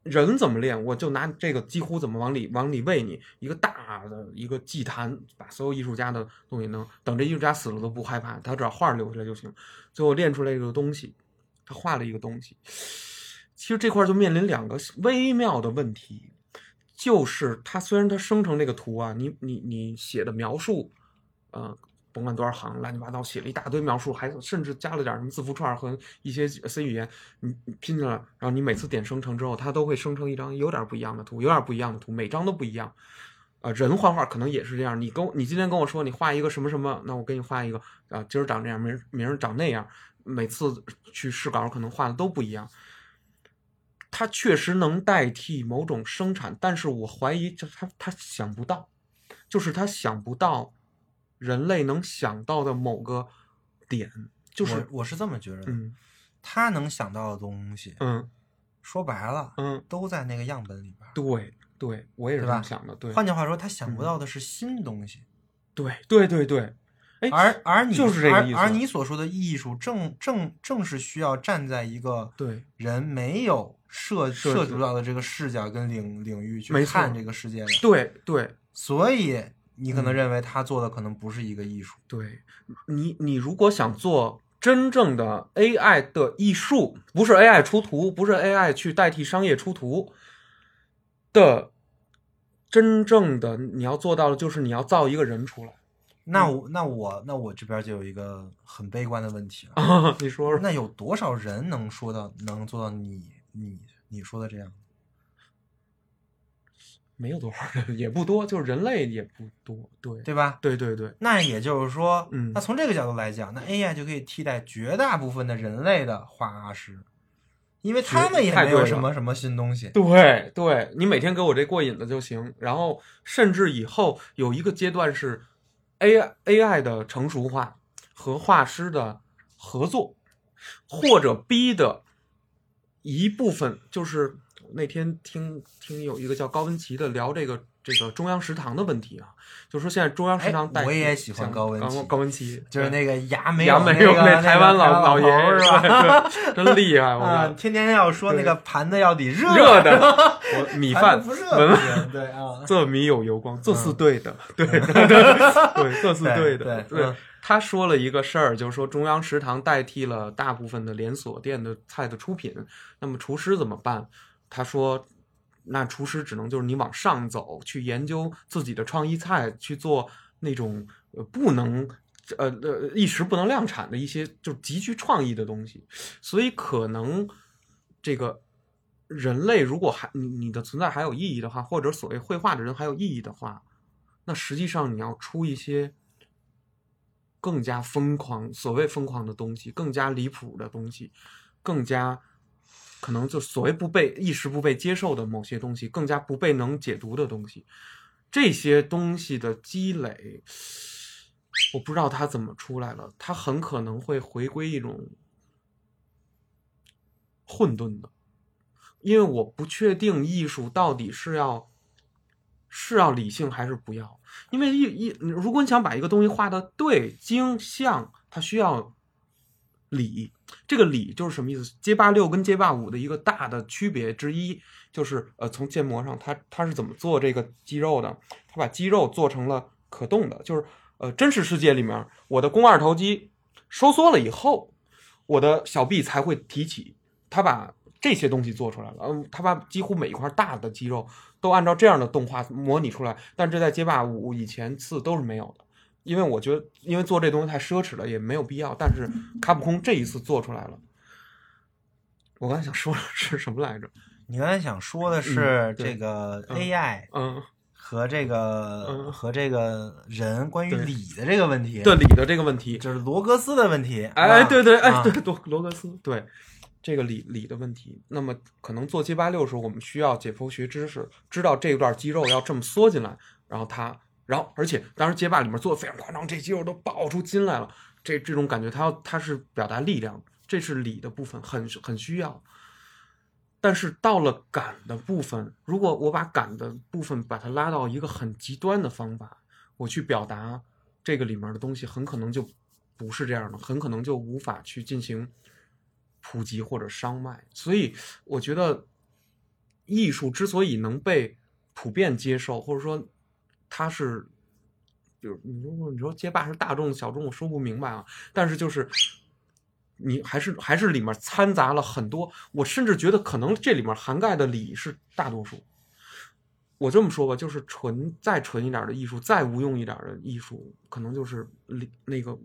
人怎么练，我就拿这个几乎怎么往里往里喂你一个大的一个祭坛，把所有艺术家的东西能等这艺术家死了都不害怕，他只要画留下来就行。最后练出来一个东西，他画了一个东西。其实这块就面临两个微妙的问题，就是它虽然它生成这个图啊，你你你写的描述，呃，甭管多少行，乱七八糟写了一大堆描述，还甚至加了点什么字符串和一些 C 语言，你拼进来，然后你每次点生成之后，它都会生成一张有点不一样的图，有点不一样的图，每张都不一样。啊，人画画可能也是这样。你跟你今天跟我说你画一个什么什么，那我给你画一个啊，今儿长这样，明儿明儿长那样。每次去试稿可能画的都不一样。它确实能代替某种生产，但是我怀疑这他他想不到，就是他想不到人类能想到的某个点，就是我我是这么觉得的，嗯他能想到的东西，嗯说白了，嗯，都在那个样本里边。对对，我也是这么想的，对换句话说，他想不嗯到的是新东西，对对对对，哎，而而你就是这个意思而而你所说的艺术，正正正是需要站在一个对人没有涉涉足到的这个视角跟领领域去看这个世界的，对对所以你可能嗯认为他做的可能不是一个艺术。对，你你如果想做真正的 AI 的艺术，不是 AI 出图，不是 AI 去代替商业出图的，真正的你要做到的就是你要造一个人出来那我那我那我这边就有一个很悲观的问题了，(laughs) 啊！你说说，那有多少人能说到能做到你你你说的这样？没有多少人，(laughs) 也不多，就是人类也不多，对对吧？对对对，那也就是说，嗯那从这个角度来讲，那 AI 就可以替代绝大部分的人类的画师，因为他们也没有什么什么新东西。对对，你每天给我这过瘾的就行。然后甚至以后有一个阶段是 AI AI 的成熟化和画师的合作，或者 B 的一部分就是那天听听有一个叫高文琪的聊这个这个中央食堂的问题啊，就说现在中央食堂我也喜欢像高文琪高温期就是那个牙没牙有没有那那个台湾老老爷是吧？真厉害，我啊，操！天天要说那个盘子要得热热的，我米饭不热对啊，(laughs) 这米有油光，这是嗯对的，对对对，这是对的，对对嗯他说了一个事儿，就是说中央食堂代替了大部分的连锁店的菜的出品，那么厨师怎么办？他说，那厨师只能就是你往上走，去研究自己的创意菜，去做那种呃不能。呃呃，一时不能量产的一些就是极具创意的东西，所以可能这个人类如果还你你的存在还有意义的话，或者所谓绘画的人还有意义的话，那实际上你要出一些更加疯狂，所谓疯狂的东西，更加离谱的东西，更加可能就所谓不被一时不被接受的某些东西，更加不被能解读的东西，这些东西的积累，我不知道它怎么出来了，它很可能会回归一种混沌的。因为我不确定艺术到底是要是要理性还是不要。因为艺艺，如果你想把一个东西画的对精像，它需要理。这个理就是什么意思？街霸六跟街霸五的一个大的区别之一，就是呃，从建模上，它它是怎么做这个肌肉的？它把肌肉做成了可动的，就是呃，真实世界里面，我的肱二头肌收缩了以后，我的小臂才会提起。他把这些东西做出来了，嗯，他把几乎每一块大的肌肉都按照这样的动画模拟出来，但这在街霸五以前四都是没有的，因为我觉得，因为做这东西太奢侈了，也没有必要。但是 (laughs) 卡普空这一次做出来了，我刚才想说的是什么来着？你刚才想说的是这个嗯 AI 嗯，和这个嗯和这个人关于理的这个问题，对理的这个问题，就是罗格斯的问题。哎，啊对对，哎啊对，罗罗格斯，对这个理理的问题。那么可能做七八六的时候，我们需要解剖学知识，知道这段肌肉要这么缩进来，然后它，然后而且当时街霸里面做的非常夸张，这肌肉都爆出筋来了，这这种感觉，它要它是表达力量，这是理的部分，很很需要。但是到了感的部分，如果我把感的部分把它拉到一个很极端的方法，我去表达这个里面的东西，很可能就不是这样的，很可能就无法去进行普及或者商卖。所以我觉得，艺术之所以能被普遍接受，或者说它是，就是你说你说街霸是大众小众，我说不明白啊。但是就是你还是还是里面掺杂了很多，我甚至觉得可能这里面涵盖的理是大多数。我这么说吧，就是纯再纯一点的艺术，再无用一点的艺术，可能就是里那个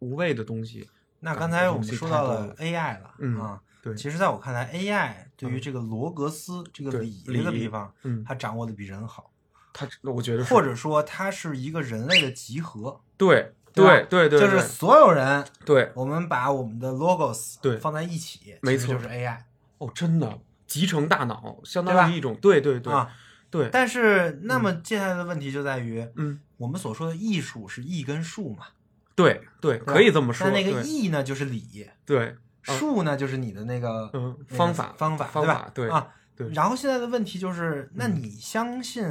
无谓的东西。那刚才我们说到了 AI 了，嗯啊，对其实在我看来，AI 对于这个罗格斯这个对理这个理地方，嗯他掌握的比人好，他我觉得或者说它是一个人类的集合，对对对对对，就是所有人，对我们把我们的 logos 对放在一起，没错就是 AI 哦，真的集成大脑，相当于一种对对对啊。对，但是，那么接下来的问题就在于，嗯，我们所说的艺术是艺跟术嘛，对对，可以这么说。那那个艺呢，就是理，对，嗯术呢，就是你的那个方法方法方法对啊。对然后现在的问题就是，那嗯你相信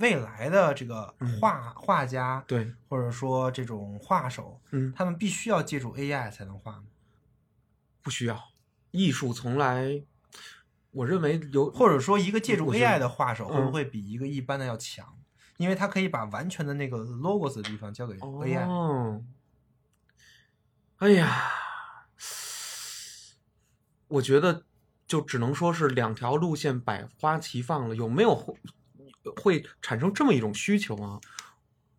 未来的这个嗯画画家，对，或者说这种画手，嗯，他们必须要借助 AI 才能画吗？不需要，艺术从来，我认为有或者说，一个借助 AI 的画手会不嗯会比一个一般的要强？因为他可以把完全的那个 logos 的地方交给 AI。哦，哎呀，我觉得就只能说是两条路线百花齐放了。有没有会会产生这么一种需求啊？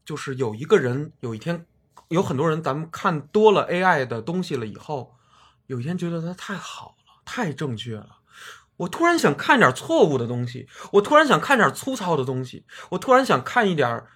就是有一个人有一天，有很多人，咱们看多了 AI 的东西了以后，有一天觉得它太好了，太正确了。我突然想看点错误的东西，我突然想看点粗糙的东西，我突然想看一点儿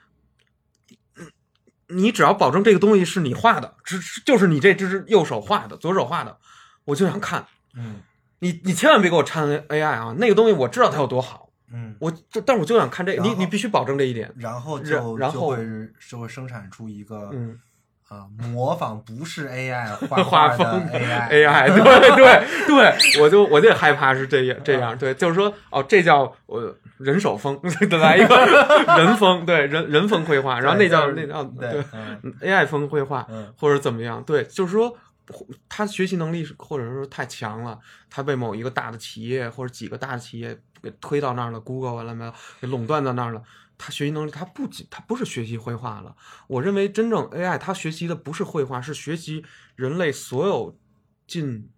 你只要保证这个东西是你画的，只就是你这只右手画的，左手画的，我就想看。嗯你你千万别给我掺 AI 啊！那个东西我知道它有多好，嗯，我就但我就想看这个，你你必须保证这一点。然后然就然后就会就会生产出一个嗯，啊模仿不是 AI (laughs) 画画风 AI AI，对 (laughs) 对对，我就我就害怕是这样这样，对，就是说哦，这叫我人手风，(laughs) 对来一个人风，对人人风绘画，然后那叫那叫对嗯。AI 风绘画，嗯。或者怎么样？对，就是说他学习能力是或者说太强了，他被某一个大的企业或者几个大的企业给推到那儿了，Google 完了没有，给垄断到那儿了。他学习能力，他不仅他不是学习绘画了。我认为真正 AI 他学习的不是绘画，是学习人类所有近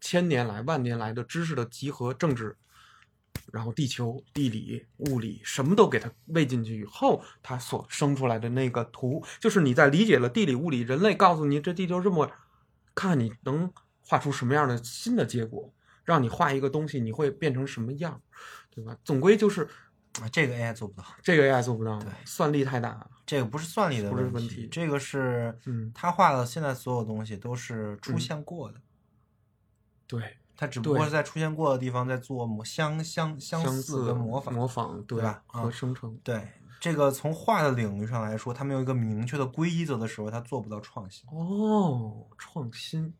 千年来、万年来的知识的集合，政治，然后地球、地理、物理什么都给它喂进去以后，它所生出来的那个图，就是你在理解了地理、物理，人类告诉你这地球这么，看看你能画出什么样的新的结果，让你画一个东西，你会变成什么样，对吧？总归就是啊这个 AI 做不到，这个 AI 做不到对，算力太大了。这个不是算力的问问题这个是嗯他画的现在所有东西都是出嗯现过的，对，他只不过是在出现过的地方在做模相相相相似的模仿。模仿对对吧啊和生成。对这个从画的领域上来说，他没有一个明确的规则的时候，他做不到创新。哦，创新，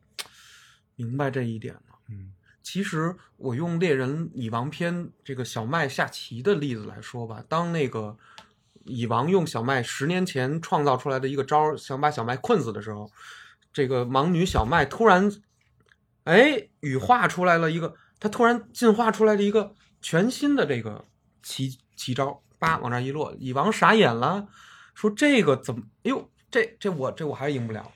明白这一点了。嗯其实我用猎人蚁王篇这个小麦下棋的例子来说吧，当那个蚁王用小麦十年前创造出来的一个招儿，想把小麦困死的时候，这个盲女小麦突然，哎，羽化出来了一个，它突然进化出来了一个全新的这个奇奇招，叭往那儿一落，蚁王傻眼了，说这个怎么？哎呦，这这我这我还是赢不了。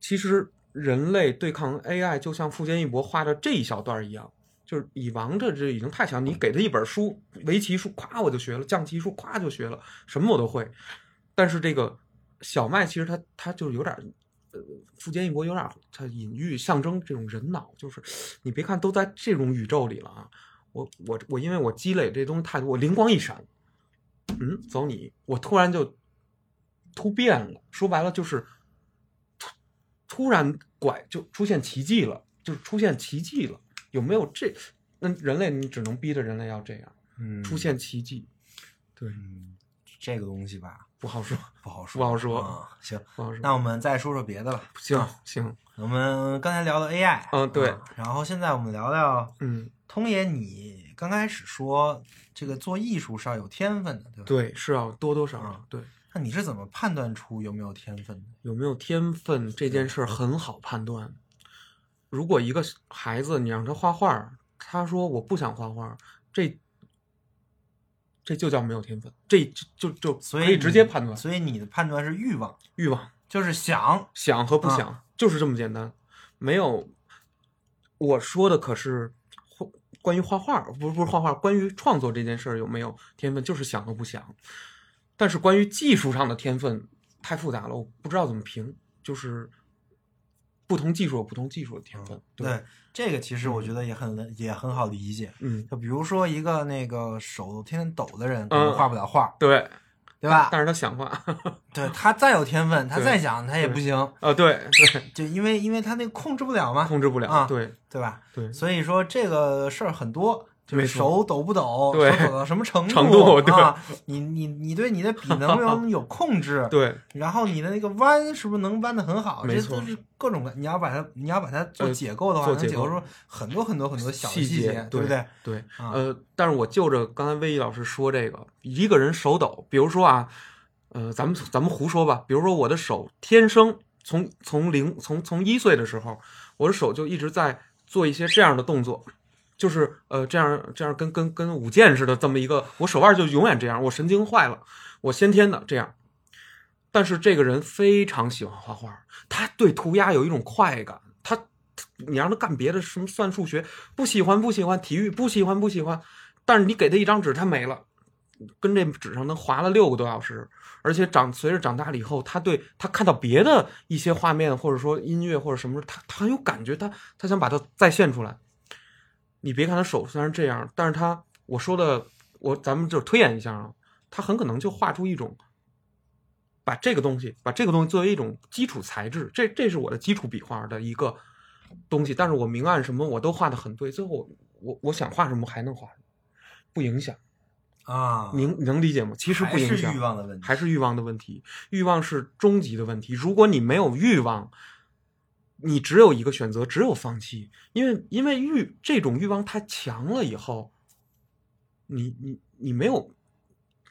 其实人类对抗 AI 就像富坚义博画的这一小段儿一样，就是蚁王这这已经太强，你给他一本书，围棋书，咵我就学了，象棋书咵就学了，什么我都会。但是这个小麦其实他他就有点儿，呃，富坚义博有点儿他隐喻象征这种人脑，就是你别看都在这种宇宙里了啊，我我我因为我积累这东西太多，我灵光一闪，嗯，走你，我突然就突变了，说白了就是突突然拐就出现奇迹了，就是出现奇迹了，有没有这？那人类你只能逼着人类要这样嗯，出现奇迹，对，嗯这个东西吧，不好说，不好说，不好说啊。行，不好说。那我们再说说别的吧。行啊行，我们刚才聊了 AI，嗯对啊然后现在我们聊聊嗯，通爷，你刚开始说这个做艺术是要有天分的，对吧？。对，是要多多少啊少对。那你是怎么判断出有没有天分的？有没有天分这件事儿很好判断。如果一个孩子你让他画画，他说我不想画画，这这就叫没有天分，这就就就所以可以直接判断所以你的判断是欲望，欲望、就是想。想和不啊想，就是这么简单。没有。我说的可是关于画画，不是不是画画，关于创作这件事儿有没有天分，就是想和不想。但是关于技术上的天分太复杂了，我不知道怎么评。就是不同技术有不同技术的天分，对这个其实我觉得也很也很好理解。嗯，就比如说一个那个手天天抖的人，可能画不了画，对对吧？但是他想画，(laughs) 对他再有天分，(laughs) 他再想他也不行，啊，对对，就因为因为他那控制不了嘛，控制不了，啊对对吧？对，所以说这个事儿很多，就是手抖不抖，抖到什么程度程度对啊？你你你对你的笔能不能有控制？(laughs) 对然后你的那个弯是不是能弯的很好？没错这都是各种的。你要把它你要把它做呃解构的话，做解构能解构出很多很多很多小的细细节，对不对？对，啊呃，但是我就着刚才魏一老师说这个，一个人手抖，比如说啊，呃，咱们咱们胡说吧，比如说我的手天生从从零从从一岁的时候，我的手就一直在做一些这样的动作。就是呃，这样这样跟跟跟舞剑似的，这么一个，我手腕就永远这样，我神经坏了，我先天的这样。但是这个人非常喜欢画画，他对涂鸦有一种快感。他，你让他干别的，什么算数学，不喜欢不喜欢，体育不喜欢不喜欢，但是你给他一张纸，他没了，跟这纸上能划了六个多小时。而且长随着长大了以后，他对他看到别的一些画面，或者说音乐或者什么，他他很有感觉，他他想把它再现出来。你别看他手虽然这样，但是他我说的我咱们就推演一下啊，他很可能就画出一种，把这个东西把这个东西作为一种基础材质，这这是我的基础笔画的一个东西，但是我明暗什么我都画的很对，最后我我我想画什么还能画什么，不影响，啊，您能理解吗？其实不还是影响，欲望的问题，还是欲望的问题。欲望是终极的问题。如果你没有欲望，你只有一个选择，只有放弃。因为因为欲这种欲望太强了以后，你你你没有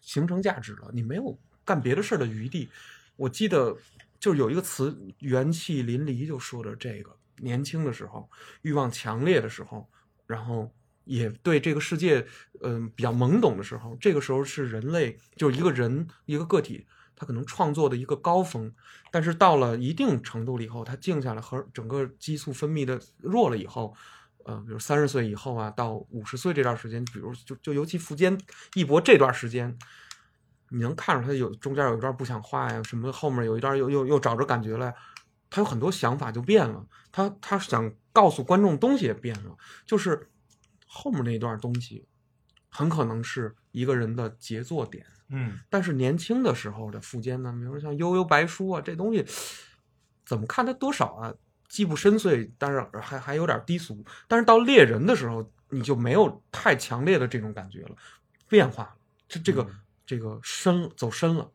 形成价值了，你没有干别的事儿的余地。我记得就是有一个词“元气淋漓”，就说的这个。年轻的时候，欲望强烈的时候，然后也对这个世界，嗯、比较懵懂的时候，这个时候是人类，就是一个人一个个体，他可能创作的一个高峰。但是到了一定程度了以后，他静下来和整个激素分泌的弱了以后，呃，比如三十岁以后啊，到五十岁这段时间，比如就就尤其苻坚一博这段时间，你能看出他有中间有一段不想画呀，什么后面有一段又又又找着感觉了，他有很多想法就变了，他他想告诉观众东西也变了，就是后面那段东西，很可能是一个人的杰作点。嗯但是年轻的时候的苻坚呢，比如说像《悠悠白书》啊，这东西怎么看它多少啊，既不深邃，但是还还有点低俗。但是到猎人的时候，你就没有太强烈的这种感觉了，变化了，这这个、嗯这个深走深了。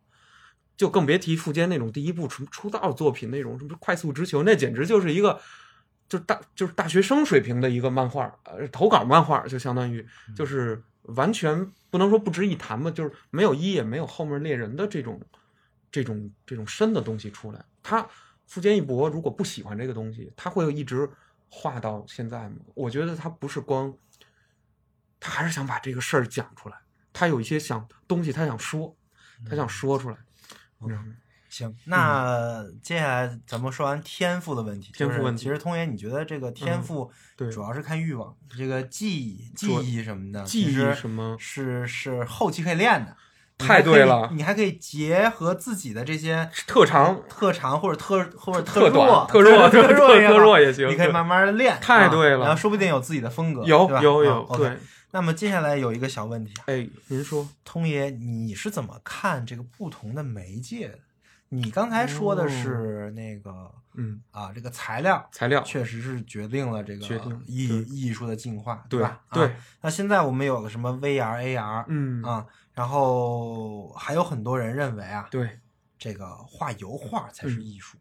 就更别提苻坚那种第一部出出道作品那种什么快速直球，那简直就是一个就是大就是大学生水平的一个漫画，呃，投稿漫画就相当于就是完全不能说不值一谈吧，就是没有一也没有后面猎人的这种这种这种深的东西出来。他富坚义博如果不喜欢这个东西，他会一直画到现在吗？我觉得他不是光，他还是想把这个事儿讲出来，他有一些想东西他想说，他想说出来。你知道吗？行，那接下来咱们说完天赋的问题，就是天赋问题其实通爷，你觉得这个天嗯赋对主要是看欲望，这个记忆、记忆什么的，记忆什么是是后期可以练的。太对了你还可以结合自己的这些特长特长或者特或者特弱、特弱特特弱特弱也行你可以慢慢的练。啊太对了然后说不定有自己的风格，有有有，对，那么接下来有一个小问题啊，哎，您说，通爷，你是怎么看这个不同的媒介的？你刚才说的是那个、嗯，啊，这个材料材料确实是决定了这个艺对艺术的进化，对吧？对啊。那现在我们有了什么 VR、AR，嗯啊，然后还有很多人认为啊，对，这个画油画才是艺术，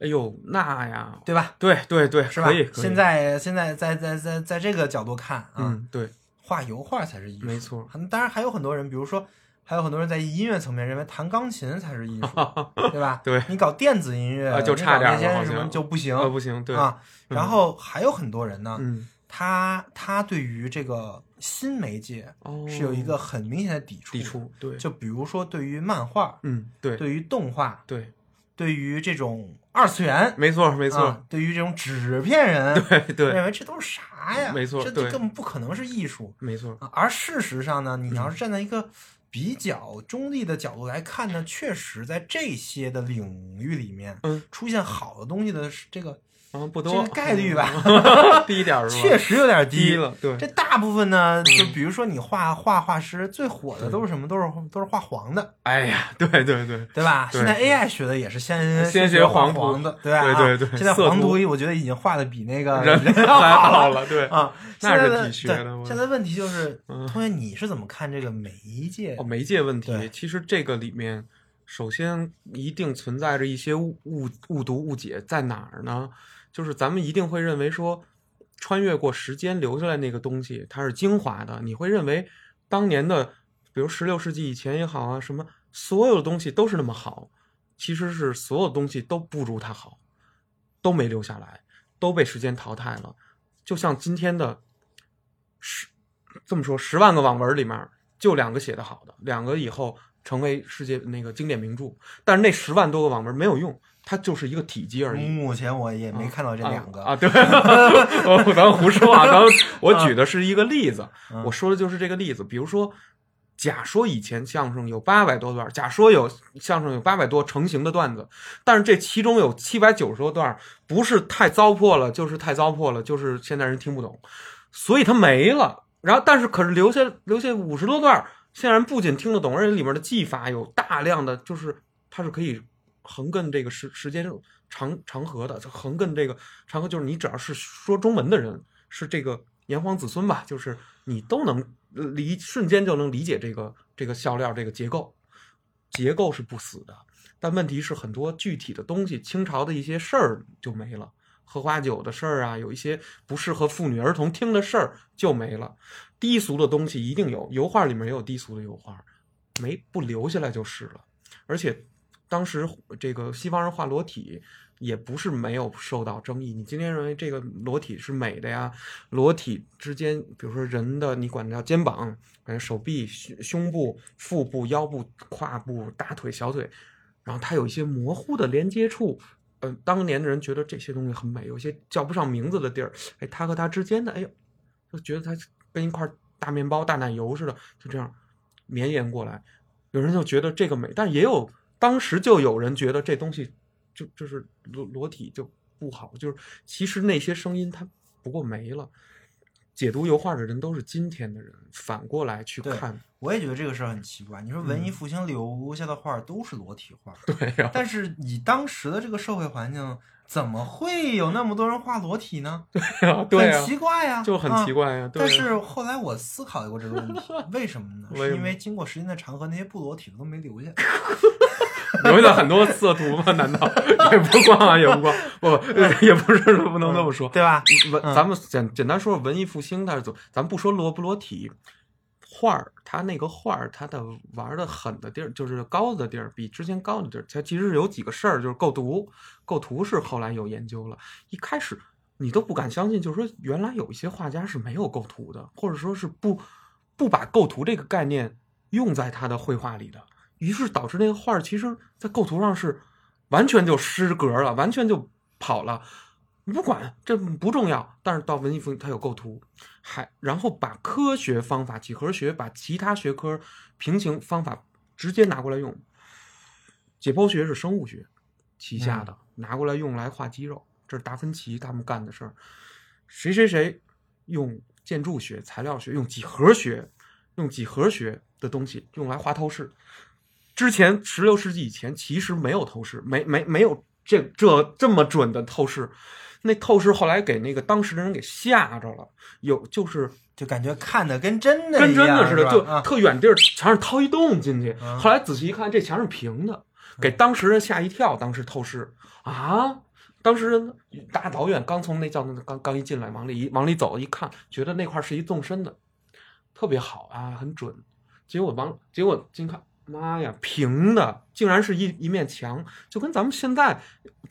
哎呦，那呀，对吧？对对对，是吧？可以，可以现在现在在在在在这个角度看啊，嗯，对，画油画才是艺术，没错。当然还有很多人，比如说。还有很多人在音乐层面认为弹钢琴才是艺术，(laughs) 对吧？对你搞电子音乐啊就差点些什么像就不行呃，不行，对，啊。然后还有很多人呢，嗯，他他对于这个新媒介哦，是有一个很明显的抵触，抵触，对，就比如说对于漫画、嗯，对，对于动画、对，对于这种二次元，没错没错，啊对于这种纸片人，(laughs) 对对认为这都是啥呀？没错对这这根本不可能是艺术没错，啊。而事实上呢，你嗯要是站在一个比较中立的角度来看呢，确实在这些的领域里面，嗯，出现好的东西的这个啊不多这个概率吧，(laughs) 低一点儿是吧？确实有点低了，对这大部分呢，就嗯比如说你画画画师最火的都是什么？都是都是画黄的，哎呀，对对对，对吧？对现在 AI 学的也是先先学黄图黄的，对吧？对啊对对现在黄图我觉得已经画的比那个人人 (laughs) 还好了好了，对啊。那是现在的挺学对的现在问题就是，嗯同学你是怎么看这个媒介哦，？媒介问题，其实这个里面，首先一定存在着一些误误误读误解，在哪儿呢？就是咱们一定会认为说，穿越过时间留下来那个东西，它是精华的。你会认为当年的，比如十六世纪以前也好啊，什么所有的东西都是那么好，其实是所有东西都不如它好，都没留下来，都被时间淘汰了。就像今天的十这么说，十万个网文里面就两个写的好的，两个以后成为世界那个经典名著。但是那十万多个网文没有用，它就是一个体积而已。目前我也没看到这两个啊啊，对，(laughs) 我不能胡说啊，咱们我举的是一个例子，嗯我说的就是这个例子。比如说，假说以前相声有八百多段，假说有相声有八百多成型的段子，但是这其中有七百九十多段不是太糟粕了，就是太糟粕了，就是现在人听不懂，所以它没了。然后，但是可是留下留下五十多段，现在人不仅听得懂，而且里面的技法有大量的，就是它是可以横亘这个时时间长长河的，横亘这个长河，就是你只要是说中文的人，是这个炎黄子孙吧，就是你都能理瞬间就能理解这个这个笑料这个结构，结构是不死的，但问题是很多具体的东西，清朝的一些事儿就没了。喝花酒的事儿啊，有一些不适合妇女儿童听的事儿就没了。低俗的东西一定有，油画里面也有低俗的油画，没不留下来就是了。而且当时这个西方人画裸体也不是没有受到争议。你今天认为这个裸体是美的呀？裸体之间，比如说人的，你管它叫肩膀、呃手臂、胸胸部、腹部、腰部、胯部、大腿、小腿，然后它有一些模糊的连接处。呃，当年的人觉得这些东西很美，有些叫不上名字的地儿，哎，它和它之间的，哎呦，就觉得它跟一块大面包、大奶油似的，就这样绵延过来。有人就觉得这个美，但也有当时就有人觉得这东西就就是裸裸体就不好，就是其实那些声音它不过没了。解读油画的人都是今天的人，反过来去看，我也觉得这个事儿很奇怪。你说文艺嗯复兴留下的画都是裸体画，(laughs) 对呀、但是以当时的这个社会环境，怎么会有那么多人画裸体呢？呀，对呀、很奇怪呀，就很啊奇怪呀、但是后来我思考过这个问题，(laughs) 为什么呢？是因为经过时间的长河，那些不裸体的都没留下。(laughs) 留下很多色图吗？难道 (laughs) 也不光啊，也不光不，也不是不能这么说。对吧？文，嗯咱们简简单说说文艺复兴它是怎么，咱不说裸不裸体，画儿它那个画儿它的玩的狠的地儿，就是高的地儿，比之前高的地儿，它其实有几个事儿，就是构图，构图是后来有研究了，一开始你都不敢相信，就是说原来有一些画家是没有构图的，或者说是不不把构图这个概念用在他的绘画里的，于是导致那个画儿其实在构图上是完全就失格了，完全就跑了。你不管这不重要，但是到文艺复兴它有构图，还然后把科学方法几何学把其他学科平行方法直接拿过来用。解剖学是生物学旗下的，拿过来用来画肌肉，这是达芬奇他们干的事儿。谁谁谁用建筑学、材料学、用几何学、用几何学的东西用来画透视。之前十六世纪以前其实没有透视，没没没有这这这么准的透视。那透视后来给那个当时的人给吓着了，有就是就感觉看的跟真的跟真的似的，就特远地儿墙上掏一洞进去。嗯后来仔细一看，这墙是平的，给当时人吓一跳。当时透视啊，当时人大老远刚从那教堂刚刚一进来，往里一往里走一看，觉得那块是一纵深的，特别好啊，很准。结果往结果近看，妈呀，平的，竟然是一一面墙，就跟咱们现在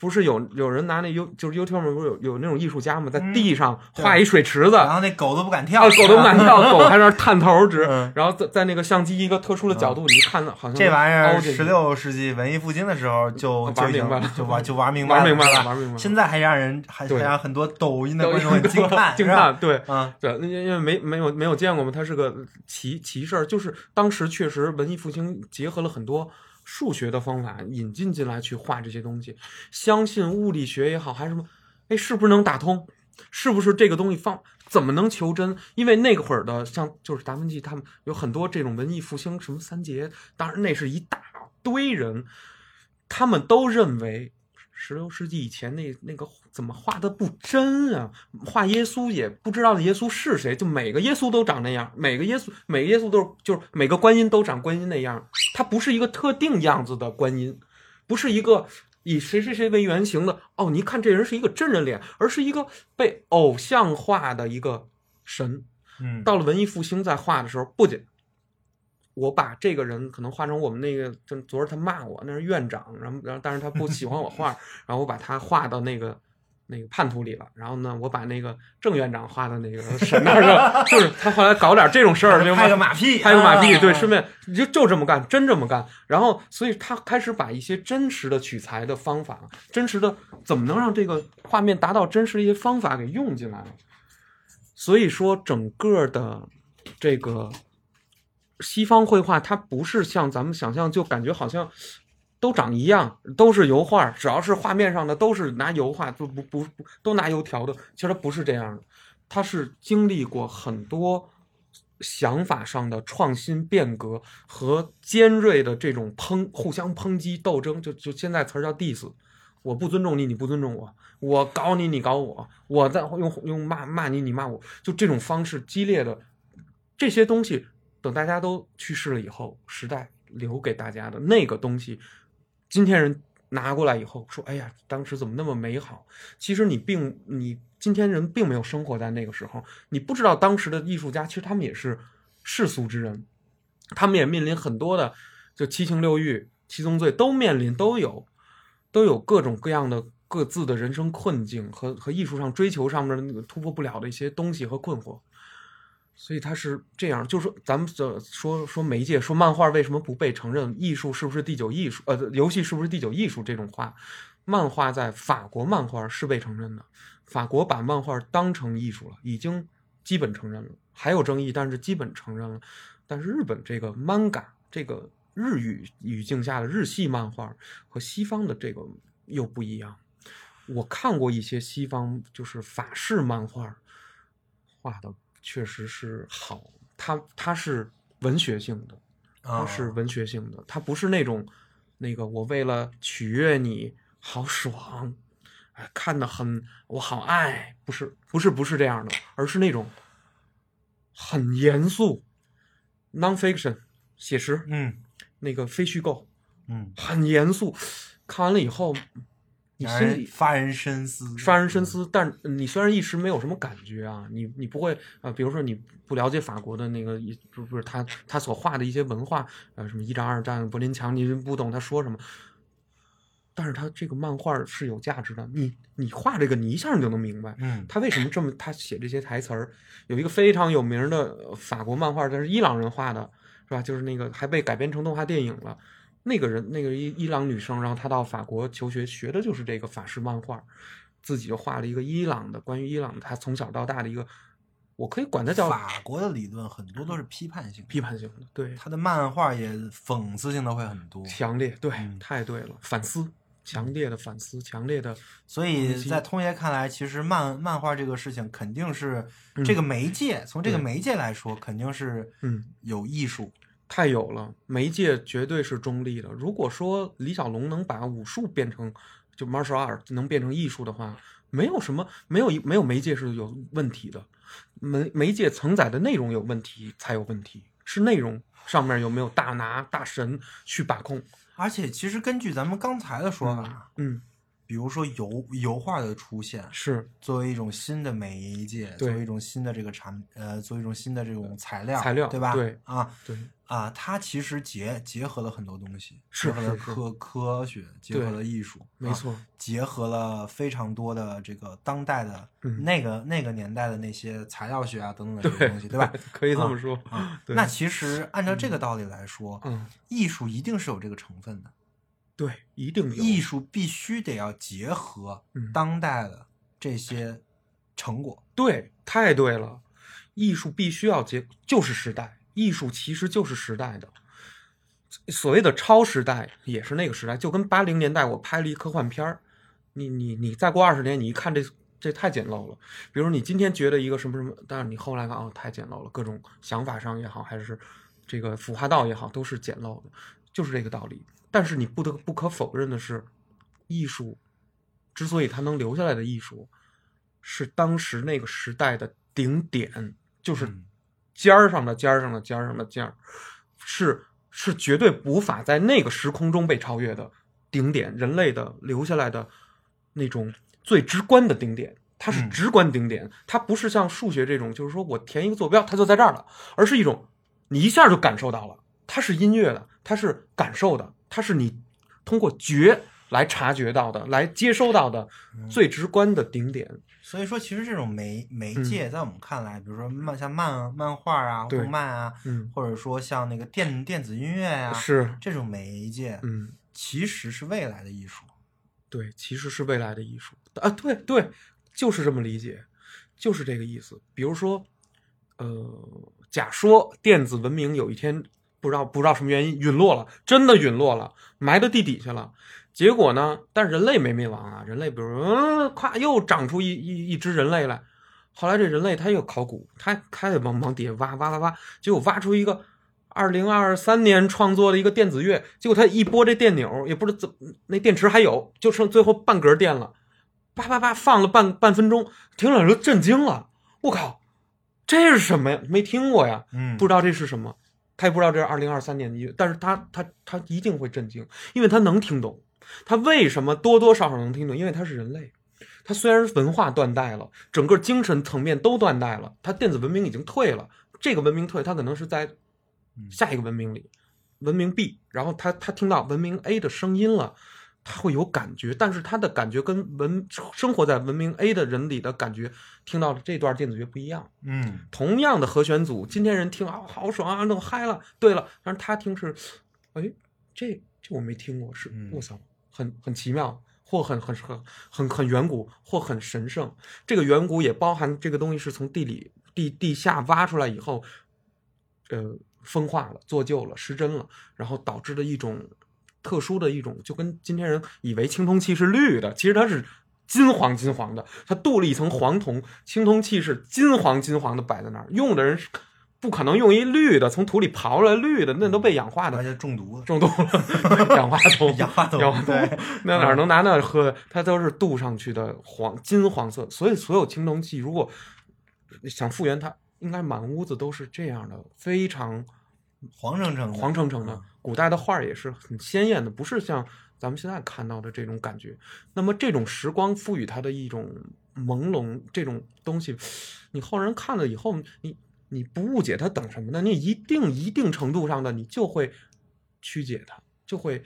不是有有人拿那 U 就是 YouTube 上不是有有那种艺术家嘛，在地上画一水池子，然后那狗都不敢跳，啊，狗都不敢跳，狗还在那儿 (laughs) 探头直，嗯。然后在在那个相机一个特殊的角度，你一看好像这玩意儿，十六世纪文艺复兴的时候就玩明白了就玩就玩明白玩明白了，玩明白了，现在还让人还让很多抖音的都观众很惊叹，惊叹，对。嗯。对，因因为没没有没有见过嘛，它是个奇奇事儿，就是当时确实文艺复兴结合了很多数学的方法引进进来去画这些东西，相信物理学也好，还是什么，哎，是不是能打通？是不是这个东西放怎么能求真？因为那会儿的像就是达芬奇他们有很多这种文艺复兴什么三杰，当然那是一大堆人，他们都认为十六世纪以前那那个怎么画的不真啊？画耶稣也不知道耶稣是谁，就每个耶稣都长那样，每个耶稣每个耶稣都是就是每个观音都长观音那样，它不是一个特定样子的观音，不是一个以谁谁谁为原型的哦，你一看这人是一个真人脸，而是一个被偶像化的一个神。嗯，到了文艺复兴在画的时候，不仅我把这个人可能画成我们那个，就昨儿他骂我，那是院长，然后然后但是他不喜欢我画，然后我把他画到那个那个叛徒里了，然后呢，我把那个郑院长画到那个神那儿了，(laughs) 就是他后来搞点这种事儿，就拍个马屁，拍个马屁，对，啊顺便就就这么干，真这么干。然后，所以他开始把一些真实的取材的方法，真实的怎么能让这个画面达到真实的一些方法给用进来了。所以说，整个的这个西方绘画，它不是像咱们想象，就感觉好像都长一样，都是油画，只要是画面上的都是拿油画，不不不不都拿油条的。其实它不是这样的，它是经历过很多想法上的创新变革和尖锐的这种抨互相抨击斗争，就就现在词儿叫 diss。我不尊重你，你不尊重我；我搞你，你搞我；我在用用骂骂你，你骂我，就这种方式激烈的这些东西，等大家都去世了以后，时代留给大家的那个东西，今天人拿过来以后说：“哎呀，当时怎么那么美好？”其实你并你今天人并没有生活在那个时候，你不知道当时的艺术家其实他们也是世俗之人，他们也面临很多的就七情六欲、七宗罪都面临都有。都有各种各样的各自的人生困境和和艺术上追求上面的那个突破不了的一些东西和困惑，所以他是这样，就是说咱们说说媒介，说漫画为什么不被承认？艺术是不是第九艺术？呃，游戏是不是第九艺术？这种话，漫画在法国漫画是被承认的，法国把漫画当成艺术了，已经基本承认了，还有争议，但是基本承认了。但是日本这个 manga 这个。日语语境下的日系漫画和西方的这个又不一样。我看过一些西方就是法式漫画，画的确实是好，它它是文学性的，它啊。是文学性的，它不是那种那个我为了取悦你好爽，哎，看的很我好爱，不是不是不是这样的，而是那种很严肃，nonfiction 写实，嗯。那个非虚构，嗯，很严肃。看完了以后，你让心里发人深思，发人深思，但你虽然一时没有什么感觉啊，你你不会啊、呃比如说你不了解法国的那个一不不是他他所画的一些文化，呃，什么一战、二战、柏林墙，你不懂他说什么。但是他这个漫画是有价值的，你你画这个，你一下你就能明白，嗯他为什么这么他写这些台词儿。有一个非常有名的呃法国漫画，但是伊朗人画的，是吧？就是那个还被改编成动画电影了。那个人，那个伊伊朗女生，然后她到法国求学，学的就是这个法式漫画，自己就画了一个伊朗的关于伊朗，她从小到大的一个，我可以管它叫法国的理论很多都是批判性，批判性的，对，她的漫画也讽刺性的会很多，强烈，对，嗯太对了，反思，强烈的反思，强烈的，所以在通爷看来，其实漫漫画这个事情肯定是这个媒介，从这个媒介来说，肯定是嗯，有艺术。太有了，媒介绝对是中立的。如果说李小龙能把武术变成就 martial art 能变成艺术的话，没有什么没有没有媒介是有问题的，媒媒介承载的内容有问题才有问题，是内容上面有没有大拿大神去把控。而且，其实根据咱们刚才的说法，嗯比如说油油画的出现，是作为一种新的媒介，作为一种新的这个产呃，作为一种新的这种材料，材料对吧？对啊对啊，它其实结结合了很多东西，是结合了科科学，结合了艺术，啊没错，结合了非常多的这个当代的、嗯那个那个年代的那些材料学啊等等的这些东西，对吧？(laughs) 可以这么说。啊，(laughs) 对那其实按照这个道理来说，嗯，艺术一定是有这个成分的，对，一定有艺术必须得要结合嗯当代的这些成果。对，太对了，艺术必须要结，就是时代，艺术其实就是时代的。所谓的超时代也是那个时代，就跟八零年代我拍了一科幻片儿，你你你再过二十年，你一看这这太简陋了。比如你今天觉得一个什么什么，但是你后来看哦太简陋了，各种想法上也好，还是这个腐化道也好，都是简陋的，就是这个道理。但是你不得不可否认的是，艺术之所以它能留下来的艺术，是当时那个时代的顶点，就是嗯尖儿上的尖儿上的尖儿上的尖儿，是是绝对无法在那个时空中被超越的顶点，人类的留下来的那种最直观的顶点。它是嗯直观顶点，它不是像数学这种，就是说我填一个坐标，它就在这儿了，而是一种你一下就感受到了，它是音乐的，它是感受的，它是你通过觉来察觉到的，来接收到的嗯。最直观的顶点。所以说，其实这种媒媒嗯介在我们看来，比如说漫像漫漫画啊、动漫啊，嗯，或者说像那个电电子音乐呀、是，这种媒介，嗯，其实是未来的艺术。对，其实是未来的艺术。啊，对对，就是这么理解，就是这个意思。比如说，呃，假说电子文明有一天不知道不知道什么原因陨落了，真的陨落了，埋到地底下了。结果呢？但是人类没灭亡啊，人类比如嗯，咵又长出一一一只人类来。后来这人类他又考古，他他也往往底下挖挖挖挖，结果挖出一个二零二三年创作的一个电子乐，结果他一拨这电钮，也不知道怎么那电池还有，就剩最后半格电了，叭叭叭放了半半分钟，听了人都震惊了，我靠，这是什么呀？没听过呀，嗯不知道这是什么，他也不知道这是二零二三年的音乐，但是他他他一定会震惊，因为他能听懂，他为什么多多少少能听懂？因为他是人类。他虽然文化断代了，整个精神层面都断代了，他电子文明已经退了。这个文明退，他可能是在下一个文明里，文明 B，然后他他听到文明 A 的声音了，他会有感觉，但是他的感觉跟文生活在文明 A 的人里的感觉，听到了这段电子乐不一样。嗯同样的和弦组，今天人听啊好爽啊，弄嗨了。对了，但是他听是，哎，这这我没听过，是嗯我操，很很奇妙，或很很很很很远古，或很神圣。这个远古也包含这个东西是从地里地地下挖出来以后，呃，风化了、做旧了、失真了，然后导致的一种特殊的一种，就跟今天人以为青铜器是绿的，其实它是金黄金黄的，它镀了一层黄铜，青铜器是金黄金黄的摆在那儿，用的人是不可能用一绿的，从土里刨出来绿的，那都被氧化的而且中毒了，中毒了，氧化铜，(laughs) 氧化铜氧化对铜，那哪能拿那喝？它都是镀上去的黄金黄色，所以所有青铜器如果想复原它，应该满屋子都是这样的，非常黄澄澄的，黄澄澄的嗯。古代的画儿也是很鲜艳的，不是像咱们现在看到的这种感觉。那么这种时光赋予它的一种朦胧，这种东西，你后人看了以后，你你不误解它等什么呢？你一定一定程度上的，你就会曲解它，就会，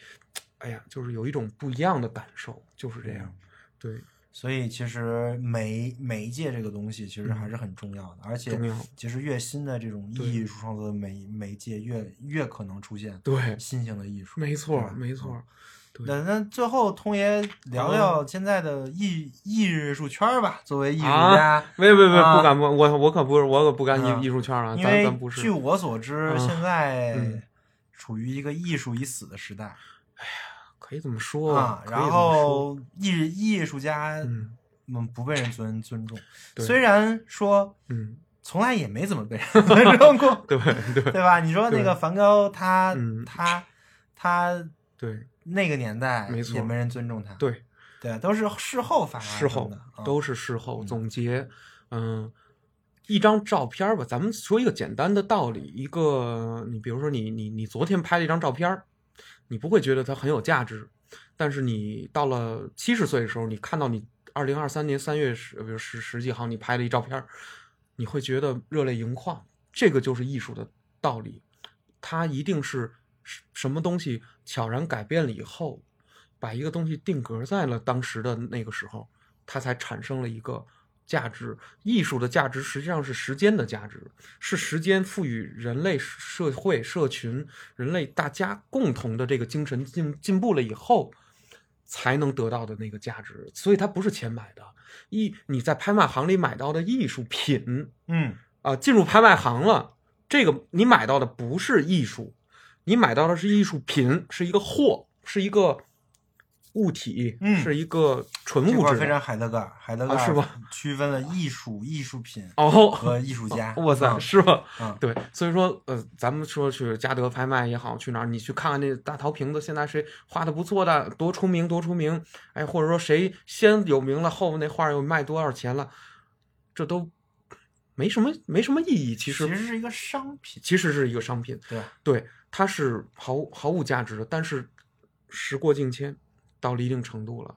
哎呀，就是有一种不一样的感受，就是这样。对，所以其实媒媒介这个东西其实还是很重要的，而且其实越新的这种艺术创作的媒媒介越越可能出现对，新型的艺术。没错没错。对。那那最后通爷聊聊现在的艺艺术圈儿吧，作为艺术啊家，没没没，啊不敢不，我我可不是，我可不干嗯艺艺术圈啊，因为咱咱不是。据我所知，嗯现。在嗯。处于一个艺术已死的时代可以这么说啊，然后艺艺术家嗯们不被人尊尊重，虽然说嗯，从来也没怎么被人尊重过，(laughs) 对对对吧？你说那个梵高，他嗯他他对那个年代没错也没人尊重他，对，对，都是事后发事后都是事后嗯总结，嗯。一张照片吧，咱们说一个简单的道理，一个你比如说你你你昨天拍了一张照片儿，你不会觉得它很有价值，但是你到了七十岁的时候，你看到你二零二三年三月十，比如十十几号你拍了一照片，你会觉得热泪盈眶。这个就是艺术的道理，它一定是什么东西悄然改变了以后，把一个东西定格在了当时的那个时候，它才产生了一个价值。艺术的价值实际上是时间的价值，是时间赋予人类社会社群、人类大家共同的这个精神进进步了以后。才能得到的那个价值，所以它不是钱买的。艺你在拍卖行里买到的艺术品，嗯啊，进入拍卖行了，这个你买到的不是艺术，你买到的是艺术品，是一个货，是一个物体，嗯是一个纯物质非常。海德格尔，海德格尔啊是吧区分了艺术、艺术品哦，和艺术家。(laughs) 哇塞，嗯是吧？嗯对，所以说，呃，咱们说去嘉德拍卖也好，去哪儿，你去看看那大陶瓶子，现在谁画的不错的，多出名，多出名，哎，或者说谁先有名了，后面那画又卖多少钱了，这都没什么没什么意义。其实其实是一个商品，其实是一个商品，对？对，它是毫毫无价值的。但是时过境迁，到了一定程度了，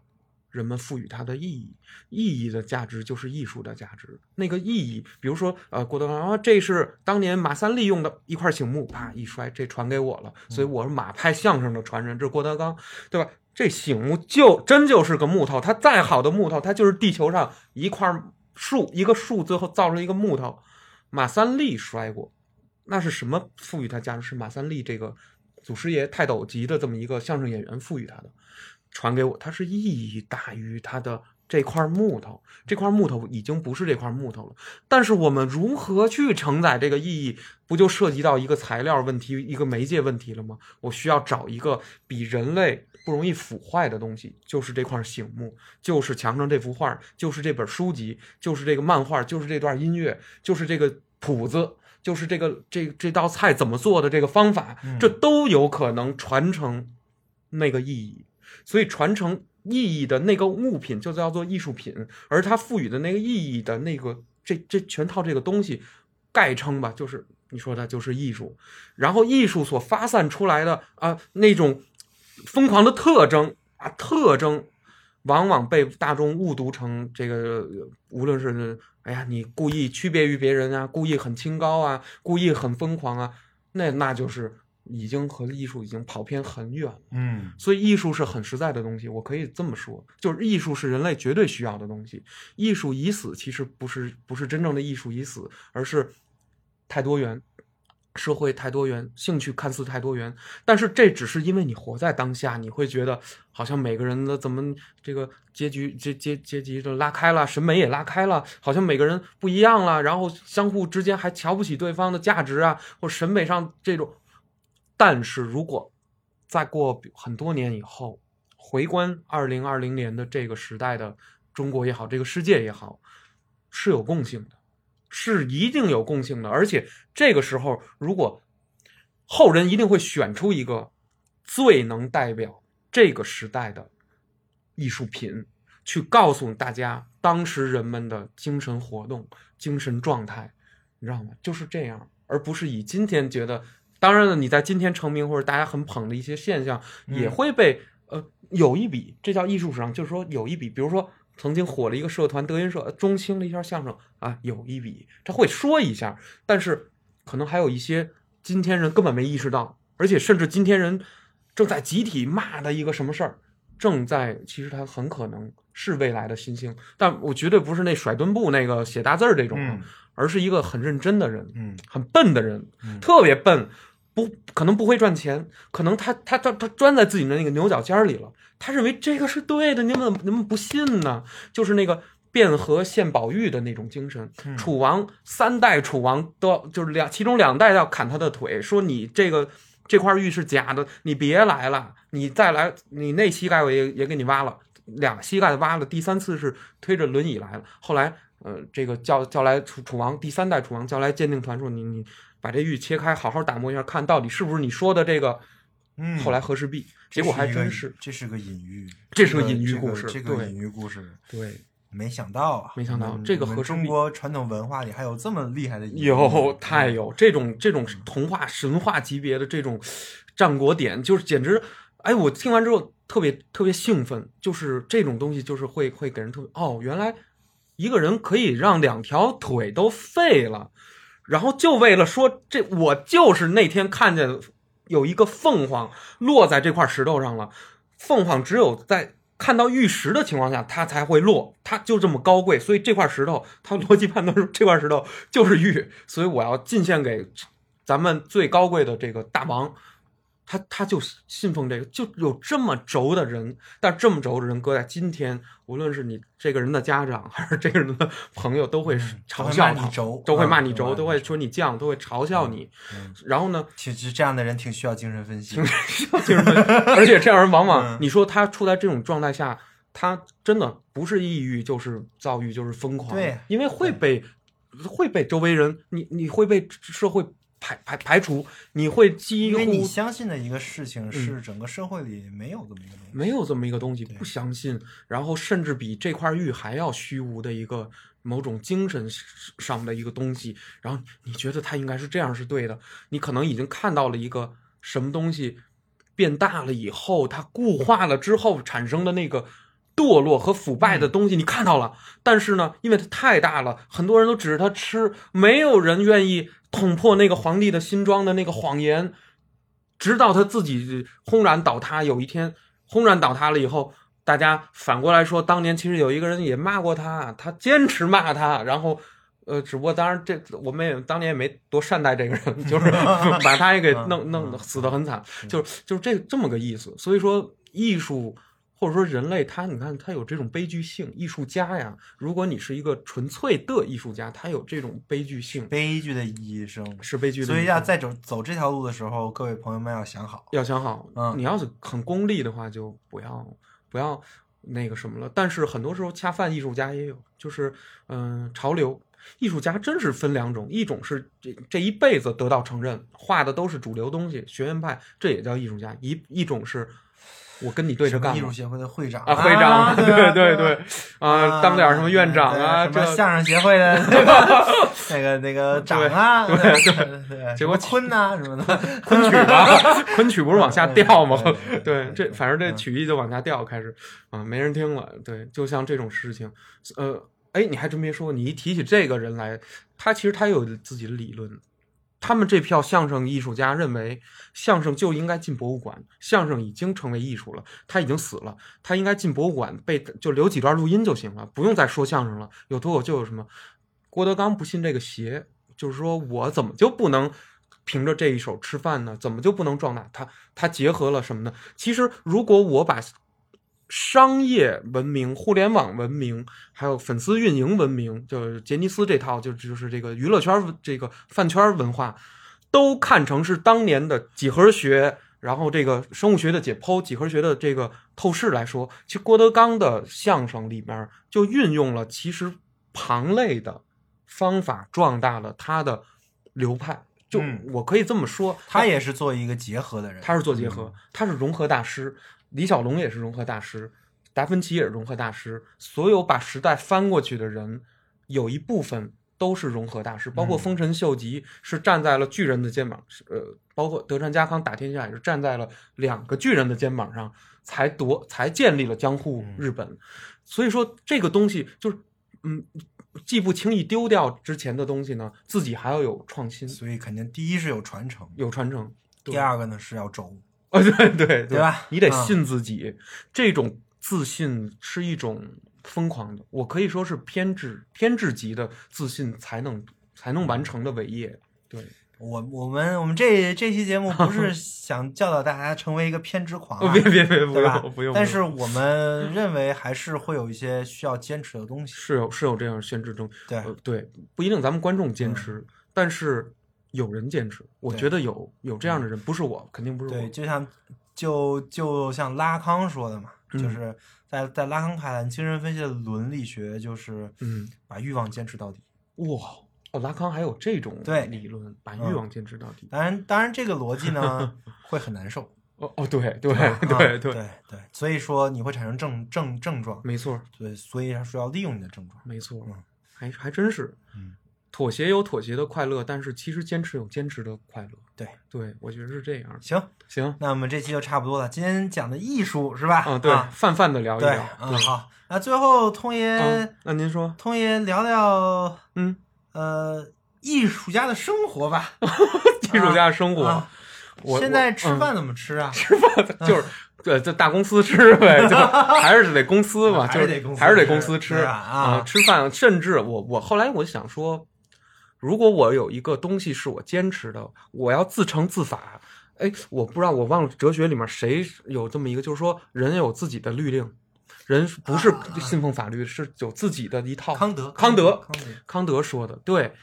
人们赋予它的意义，意义的价值就是艺术的价值。那个意义，比如说，呃，郭德纲啊，这是当年马三立用的一块醒木，啪一摔，这传给我了，所以我是马派相声的传人，这是郭德纲，对吧？这醒木就真就是个木头，它再好的木头，它就是地球上一块树，一个树最后造出一个木头，马三立摔过，那是什么赋予它价值？是马三立这个祖师爷泰斗级的这么一个相声演员赋予他的，传给我，它是意义大于它的这块木头。这块木头已经不是这块木头了，但是我们如何去承载这个意义，不就涉及到一个材料问题、一个媒介问题了吗？我需要找一个比人类不容易腐坏的东西，就是这块醒木，就是墙上这幅画，就是这本书籍，就是这个漫画，就是这段音乐，就是这个谱子。就是这个这这道菜怎么做的这个方法，这都有可能传承那个意义。所以传承意义的那个物品就叫做艺术品，而它赋予的那个意义的那个这这全套这个东西，概称吧，就是你说它就是艺术。然后艺术所发散出来的啊那种疯狂的特征啊特征，往往被大众误读成这个，无论是哎呀你故意区别于别人啊，故意很清高啊，故意很疯狂啊，那那就是已经和艺术已经跑偏很远了。嗯所以艺术是很实在的东西，我可以这么说，就是艺术是人类绝对需要的东西。艺术已死，其实不是不是真正的艺术已死，而是太多元，社会太多元，兴趣看似太多元，但是这只是因为你活在当下，你会觉得好像每个人的怎么这个结局阶阶阶级就拉开了，审美也拉开了，好像每个人不一样了，然后相互之间还瞧不起对方的价值啊，或审美上这种。但是如果再过很多年以后，回观二零二零年的这个时代的中国也好，这个世界也好，是有共性的，是一定有共性的。而且这个时候，如果后人一定会选出一个最能代表这个时代的艺术品，去告诉大家当时人们的精神活动、精神状态，你知道吗？就是这样，而不是以今天觉得。当然了，你在今天成名或者大家很捧的一些现象，也会被呃有一笔，这叫艺术史上，就是说有一笔，比如说曾经火了一个社团德云社，中兴了一下相声啊，有一笔，他会说一下，但是可能还有一些今天人根本没意识到，而且甚至今天人正在集体骂的一个什么事儿，正在其实他很可能是未来的新星，但我绝对不是那甩墩布那个写大字儿这种，嗯。而是一个很认真的人，嗯很笨的人，嗯特别笨，不可能不会赚钱，可能他他他他钻在自己的那个牛角尖儿里了，他认为这个是对的，你们你们不信呢？就是那个卞和献宝玉的那种精神。嗯楚王三代楚王都要就是两，其中两代要砍他的腿，说你这个这块玉是假的，你别来了，你再来，你那膝盖我也也给你挖了，俩膝盖挖了，第三次是推着轮椅来了，后来。呃，这个叫叫来楚楚王第三代楚王叫来鉴定团说你你把这玉切开，好好打磨一下，看到底是不是你说的这个。嗯，后来和氏璧，结果还真是。这是个隐喻，这是个个隐喻故事这个这个隐喻故事，对，没想到啊，没想到这个和中国传统文化里还有这么厉害的隐喻有太有这种这种童话神话级别的这种战国点，就是简直，哎，我听完之后特别特别兴奋，就是这种东西就是会会给人特别哦，原来一个人可以让两条腿都废了，然后就为了说这我就是那天看见有一个凤凰落在这块石头上了，凤凰只有在看到玉石的情况下，它才会落，它就这么高贵，所以这块石头，它逻辑判断是这块石头就是玉，所以我要进献给咱们最高贵的这个大王。他他就信奉这个，就有这么轴的人，但这么轴的人搁在今天，无论是你这个人的家长还是这个人的朋友，都会嘲笑他，嗯都会骂你轴都会骂嗯你轴，都会说你犟，都会嘲笑你。然后呢，其实这样的人挺需要精神分析。就是，而且这样人往往嗯，你说他处在这种状态下，他真的不是抑郁就是躁郁就是疯狂，对因为会被会被周围人，你你会被社会排排排除，你会几因为你乎相信的一个事情嗯是整个社会里没有这么一个东西。没有这么一个东西，不相信，然后甚至比这块玉还要虚无的一个某种精神上的一个东西，然后你觉得它应该是这样是对的，你可能已经看到了一个什么东西变大了以后，它固化了之后产生的那个。堕落和腐败的东西，你看到了，但是呢，因为它太大了，很多人都指着它吃，没有人愿意捅破那个皇帝的新装的那个谎言，直到他自己轰然倒塌。有一天，轰然倒塌了以后，大家反过来说，当年其实有一个人也骂过他，他坚持骂他，然后。呃，只不过当然这我们也当年也没多善待这个人，(laughs) 就是把他也给弄弄得死得很惨，就是就是这这么个意思。所以说，艺术或者说人类，他你看他有这种悲剧性。艺术家呀，如果你是一个纯粹的艺术家，他有这种悲剧性，悲剧的医生，是悲剧的。所以要在走走这条路的时候，各位朋友们要想好。要想好，嗯你要是很功利的话，就不要不要那个什么了。但是很多时候恰饭艺术家也有，就是嗯、潮流艺术家真是分两种，一种是这这一辈子得到承认，画的都是主流东西，学院派，这也叫艺术家；一一种是我跟你对着干艺术协会的会长啊，会长，对对对对，啊，当点什么院长啊，什么这相声协会的那个那个那个长啊，对对对，结果什么坤呐什么的，(laughs) 昆曲吧，(laughs) 昆曲不是往下掉吗？对这反正这嗯曲艺就往下掉，开始啊，没人听了。对，就像这种事情，呃，哎，你还真别说，你一提起这个人来，他其实他有自己的理论。他们这票相声艺术家认为，相声就应该进博物馆，相声已经成为艺术了，他已经死了，他应该进博物馆被就留几段录音就行了，不用再说相声了。有脱口秀有什么？郭德纲不信这个邪，就是说我怎么就不能凭着这一手吃饭呢？怎么就不能壮大？他他结合了什么呢？其实如果我把商业文明、互联网文明，还有粉丝运营文明，就是杰尼斯这套，就就是这个娱乐圈儿这个饭圈儿文化，都看成是当年的几何学，然后这个生物学的解剖、几何学的这个透视来说，其实郭德纲的相声里面就运用了其实旁类的方法，壮大了他的流派。就嗯我可以这么说，他也是做一个结合的人，他是做结合，他是融合大师。李小龙也是融合大师，达芬奇也是融合大师。所有把时代翻过去的人，有一部分都是融合大师，包括嗯丰臣秀吉是站在了巨人的肩膀，是呃，包括德川家康打天下也是站在了两个巨人的肩膀上，才夺才建立了江户日本。所以说这个东西就是，嗯，既不轻易丢掉之前的东西呢，自己还要有创新，所以肯定第一是有传承，有传承。第二个呢是要轴，啊，对对对对吧你得嗯信自己，这种自信是一种疯狂的，我可以说是偏执偏执级的自信才能才能完成的伟业。对，我我们我们这这期节目不是 (laughs) 想教导大家成为一个偏执狂、别别别，不对吧用？不用。但是我们认为还是会有一些需要坚持的东西。是有是有这样限制中，对呃对，不一定咱们观众坚持，但是有人坚持，我觉得有有这样的人，不是我，肯定不是我对，就像就就像拉康说的嘛，嗯就是在在拉康看来，精神分析的伦理学就是嗯，把欲望坚持到底。哇，哦，拉康还有这种对理论，把欲嗯望坚持到底。当然，当然这个逻辑呢 (laughs) 会很难受。哦哦，对对吧对啊对，对对，所以说你会产生症症症状，没错。对，所以他说要利用你的症状。没错嗯，还还真是。嗯，妥协有妥协的快乐，但是其实坚持有坚持的快乐。对对，我觉得是这样。行，行，那我们这期就差不多了。今天讲的艺术是吧？嗯，对，泛泛的聊一聊。，嗯，好。那最后，通爷，嗯，那您说，通爷聊聊，嗯，呃，艺术家的生活吧。(laughs) 艺术家的生活，啊我现在吃饭怎么吃啊？吃饭就是对，在大公司吃呗，就 (laughs) 还是得公司嘛，就是得公司还是得公司吃啊吃饭。甚至我我后来我想说，如果我有一个东西是我坚持的，我要自成自法。哎，我不知道，我忘了哲学里面谁有这么一个，就是说人有自己的律令，人不是信奉法律，是有自己的一套。康德，康德康德，康德说的，对，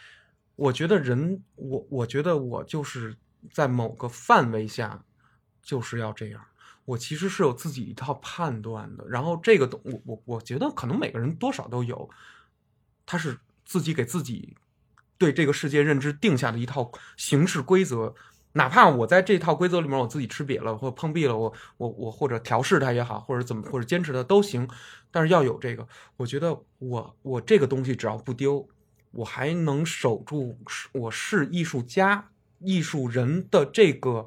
我觉得人，我我觉得我就是在某个范围下，就是要这样。我其实是有自己一套判断的，然后这个东，我我我觉得可能每个人多少都有，他是自己给自己对这个世界认知定下的一套行事规则。哪怕我在这套规则里面我自己吃瘪了，或碰壁了，我我我或者调试它也好，或者怎么或者坚持它都行，但是要有这个，我觉得我我这个东西只要不丢，我还能守住我是艺术家、艺术人的这个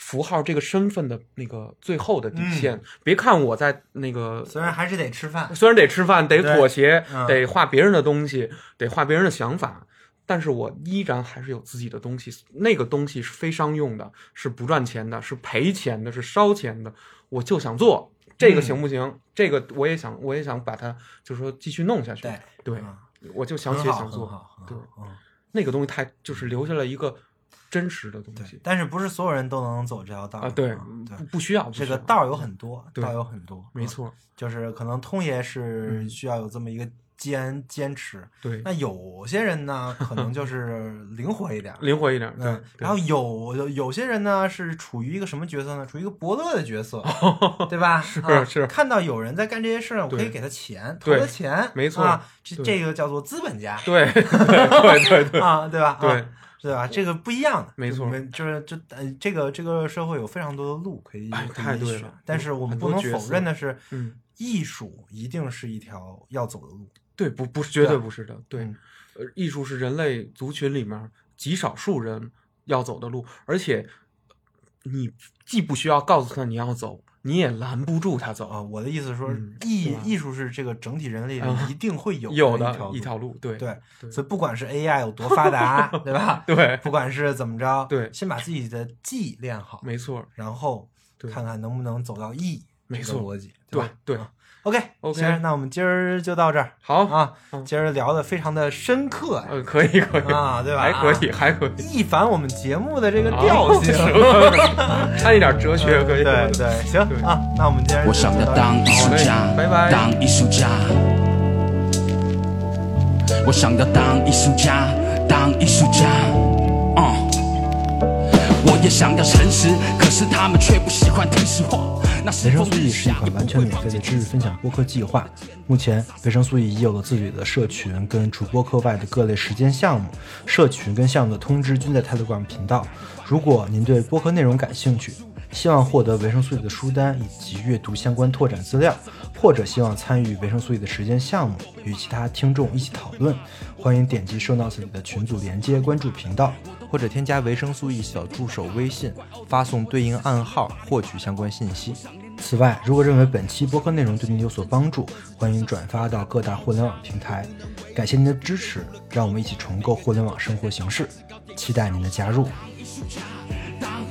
符号、这个身份的那个最后的底线。别看我在那个虽然还是得吃饭，虽然得吃饭，得妥协，嗯得画别人的东西，得画别人的想法，但是我依然还是有自己的东西。那个东西是非商用的，是不赚钱的，是赔钱的，是烧钱的。我就想做这个嗯行不行？这个我也想，我也想把它，就是说继续弄下去。对对，嗯我就想写想做对嗯那个东西太就是留下了一个真实的东西，但是不是所有人都能走这条道啊。对，不，不需要这个道有很多，道有很多，嗯，没错，就是可能通爷是嗯需要有这么一个坚坚持，对，那有些人呢，可能就是 (laughs) 灵活一点儿。灵活一点，对嗯，，然后有有有些人呢是处于一个什么角色呢？处于一个伯乐的角色，(laughs) 对吧？是啊是看到有人在干这些事儿，我可以给他钱，投他钱，没错啊，这这个叫做资本家，(laughs) 对对对对对啊，对吧？对啊对吧？这个不一样的，没错就没就是就呃，这个这个社会有非常多的路可以哎可以选太对了但是我们不能否认的是，嗯，艺术一定是一条要走的路。对，不不，绝对对不是的。对，嗯呃，艺术是人类族群里面极少数人要走的路，而且你既不需要告诉他你要走，你也拦不住他走。啊，我的意思是说嗯，艺艺术是这个整体人类一定会有 (laughs) 有的的一条路。对对，对所以不管是 AI 有多发达，(laughs) 对吧？对，不管是怎么着，对先把自己的技练好，没错，然后看看能不能走到艺没错逻辑，对吧？对啊 OK OK 行，那我们今儿就到这儿好，啊嗯，今儿聊的非常的深刻呀呃，可以可以啊，对吧？还可以啊，还可以，一反我们节目的这个啊调性。(laughs) 掺一点哲学可以，对对，行对啊，那我们今儿我想要当艺术家当艺术家。我想要当艺术家，当艺术家。嗯，我也想要诚实，可是他们却不喜欢听实话。那维生素 E 是一款完全免费的知识分享播客计划。目前，维生素 E 已有了自己的社群，跟主播课外的各类实践项目。社群跟项目的通知均在 Telegram 频道。如果您对播客内容感兴趣，希望获得维生素 E 的书单以及阅读相关拓展资料，或者希望参与维生素 E 的实践项目，与其他听众一起讨论，欢迎点击 show notes 里的群组连接关注频道。或者添加维生素 E 小助手微信，发送对应暗号获取相关信息。此外，如果认为本期播客内容对您有所帮助，欢迎转发到各大互联网平台。感谢您的支持，让我们一起重构互联网生活形式，期待您的加入。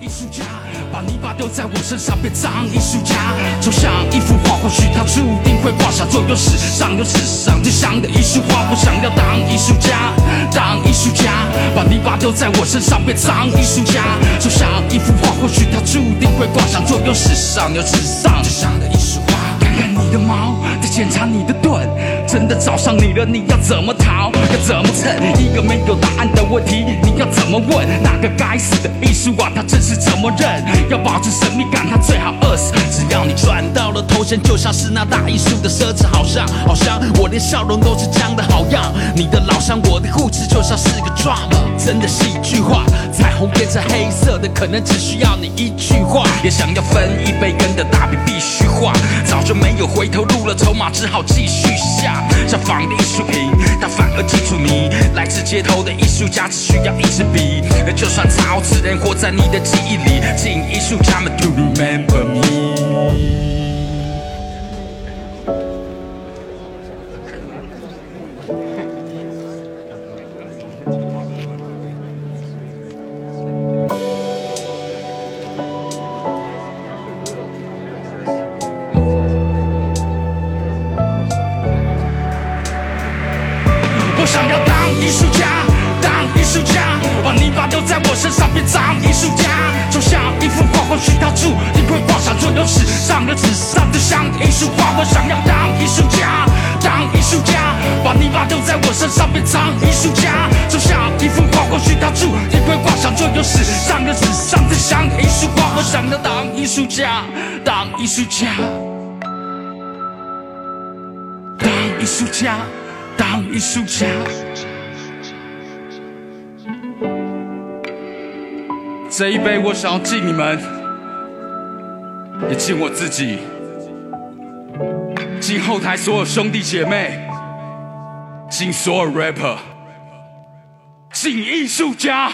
艺术家，把泥巴丢在我身上变脏艺术家，就像一幅画，或许它注定会挂上，就有史上有史上最香的一束花。我想要当艺术家，当艺术家，把泥巴丢在我身上变脏艺术家，就像一幅画，或许它注定会挂上，就有史上有史上最香的一束花。看看你的毛，再检查你的盾，真的找上你了，你要怎么逃？要怎么蹭？一个没有答案的问题，你要怎么问？那个该死的艺术啊，它真是怎么认？要保持神秘感，它最好饿死。只要你赚到了头衔，就像是那大艺术的奢侈，好像好像我连笑容都是僵的好样。你的老乡，我的护持，就像是个 drama，真的戏剧化。彩虹变成黑色的，可能只需要你一句话。也想要分一杯羹的大饼必须画，早就没有回头路了，筹码只好继续下。像仿的艺术品，它反而记住你，来自街头的艺术家只需要一支笔，就算超自然活在你的记忆里，请艺术家们 to remember me。家，当艺术家。当艺术家，当艺术家。这一杯，我想要敬你们，也敬我自己，敬后台所有兄弟姐妹，敬所有 rapper，敬艺术家。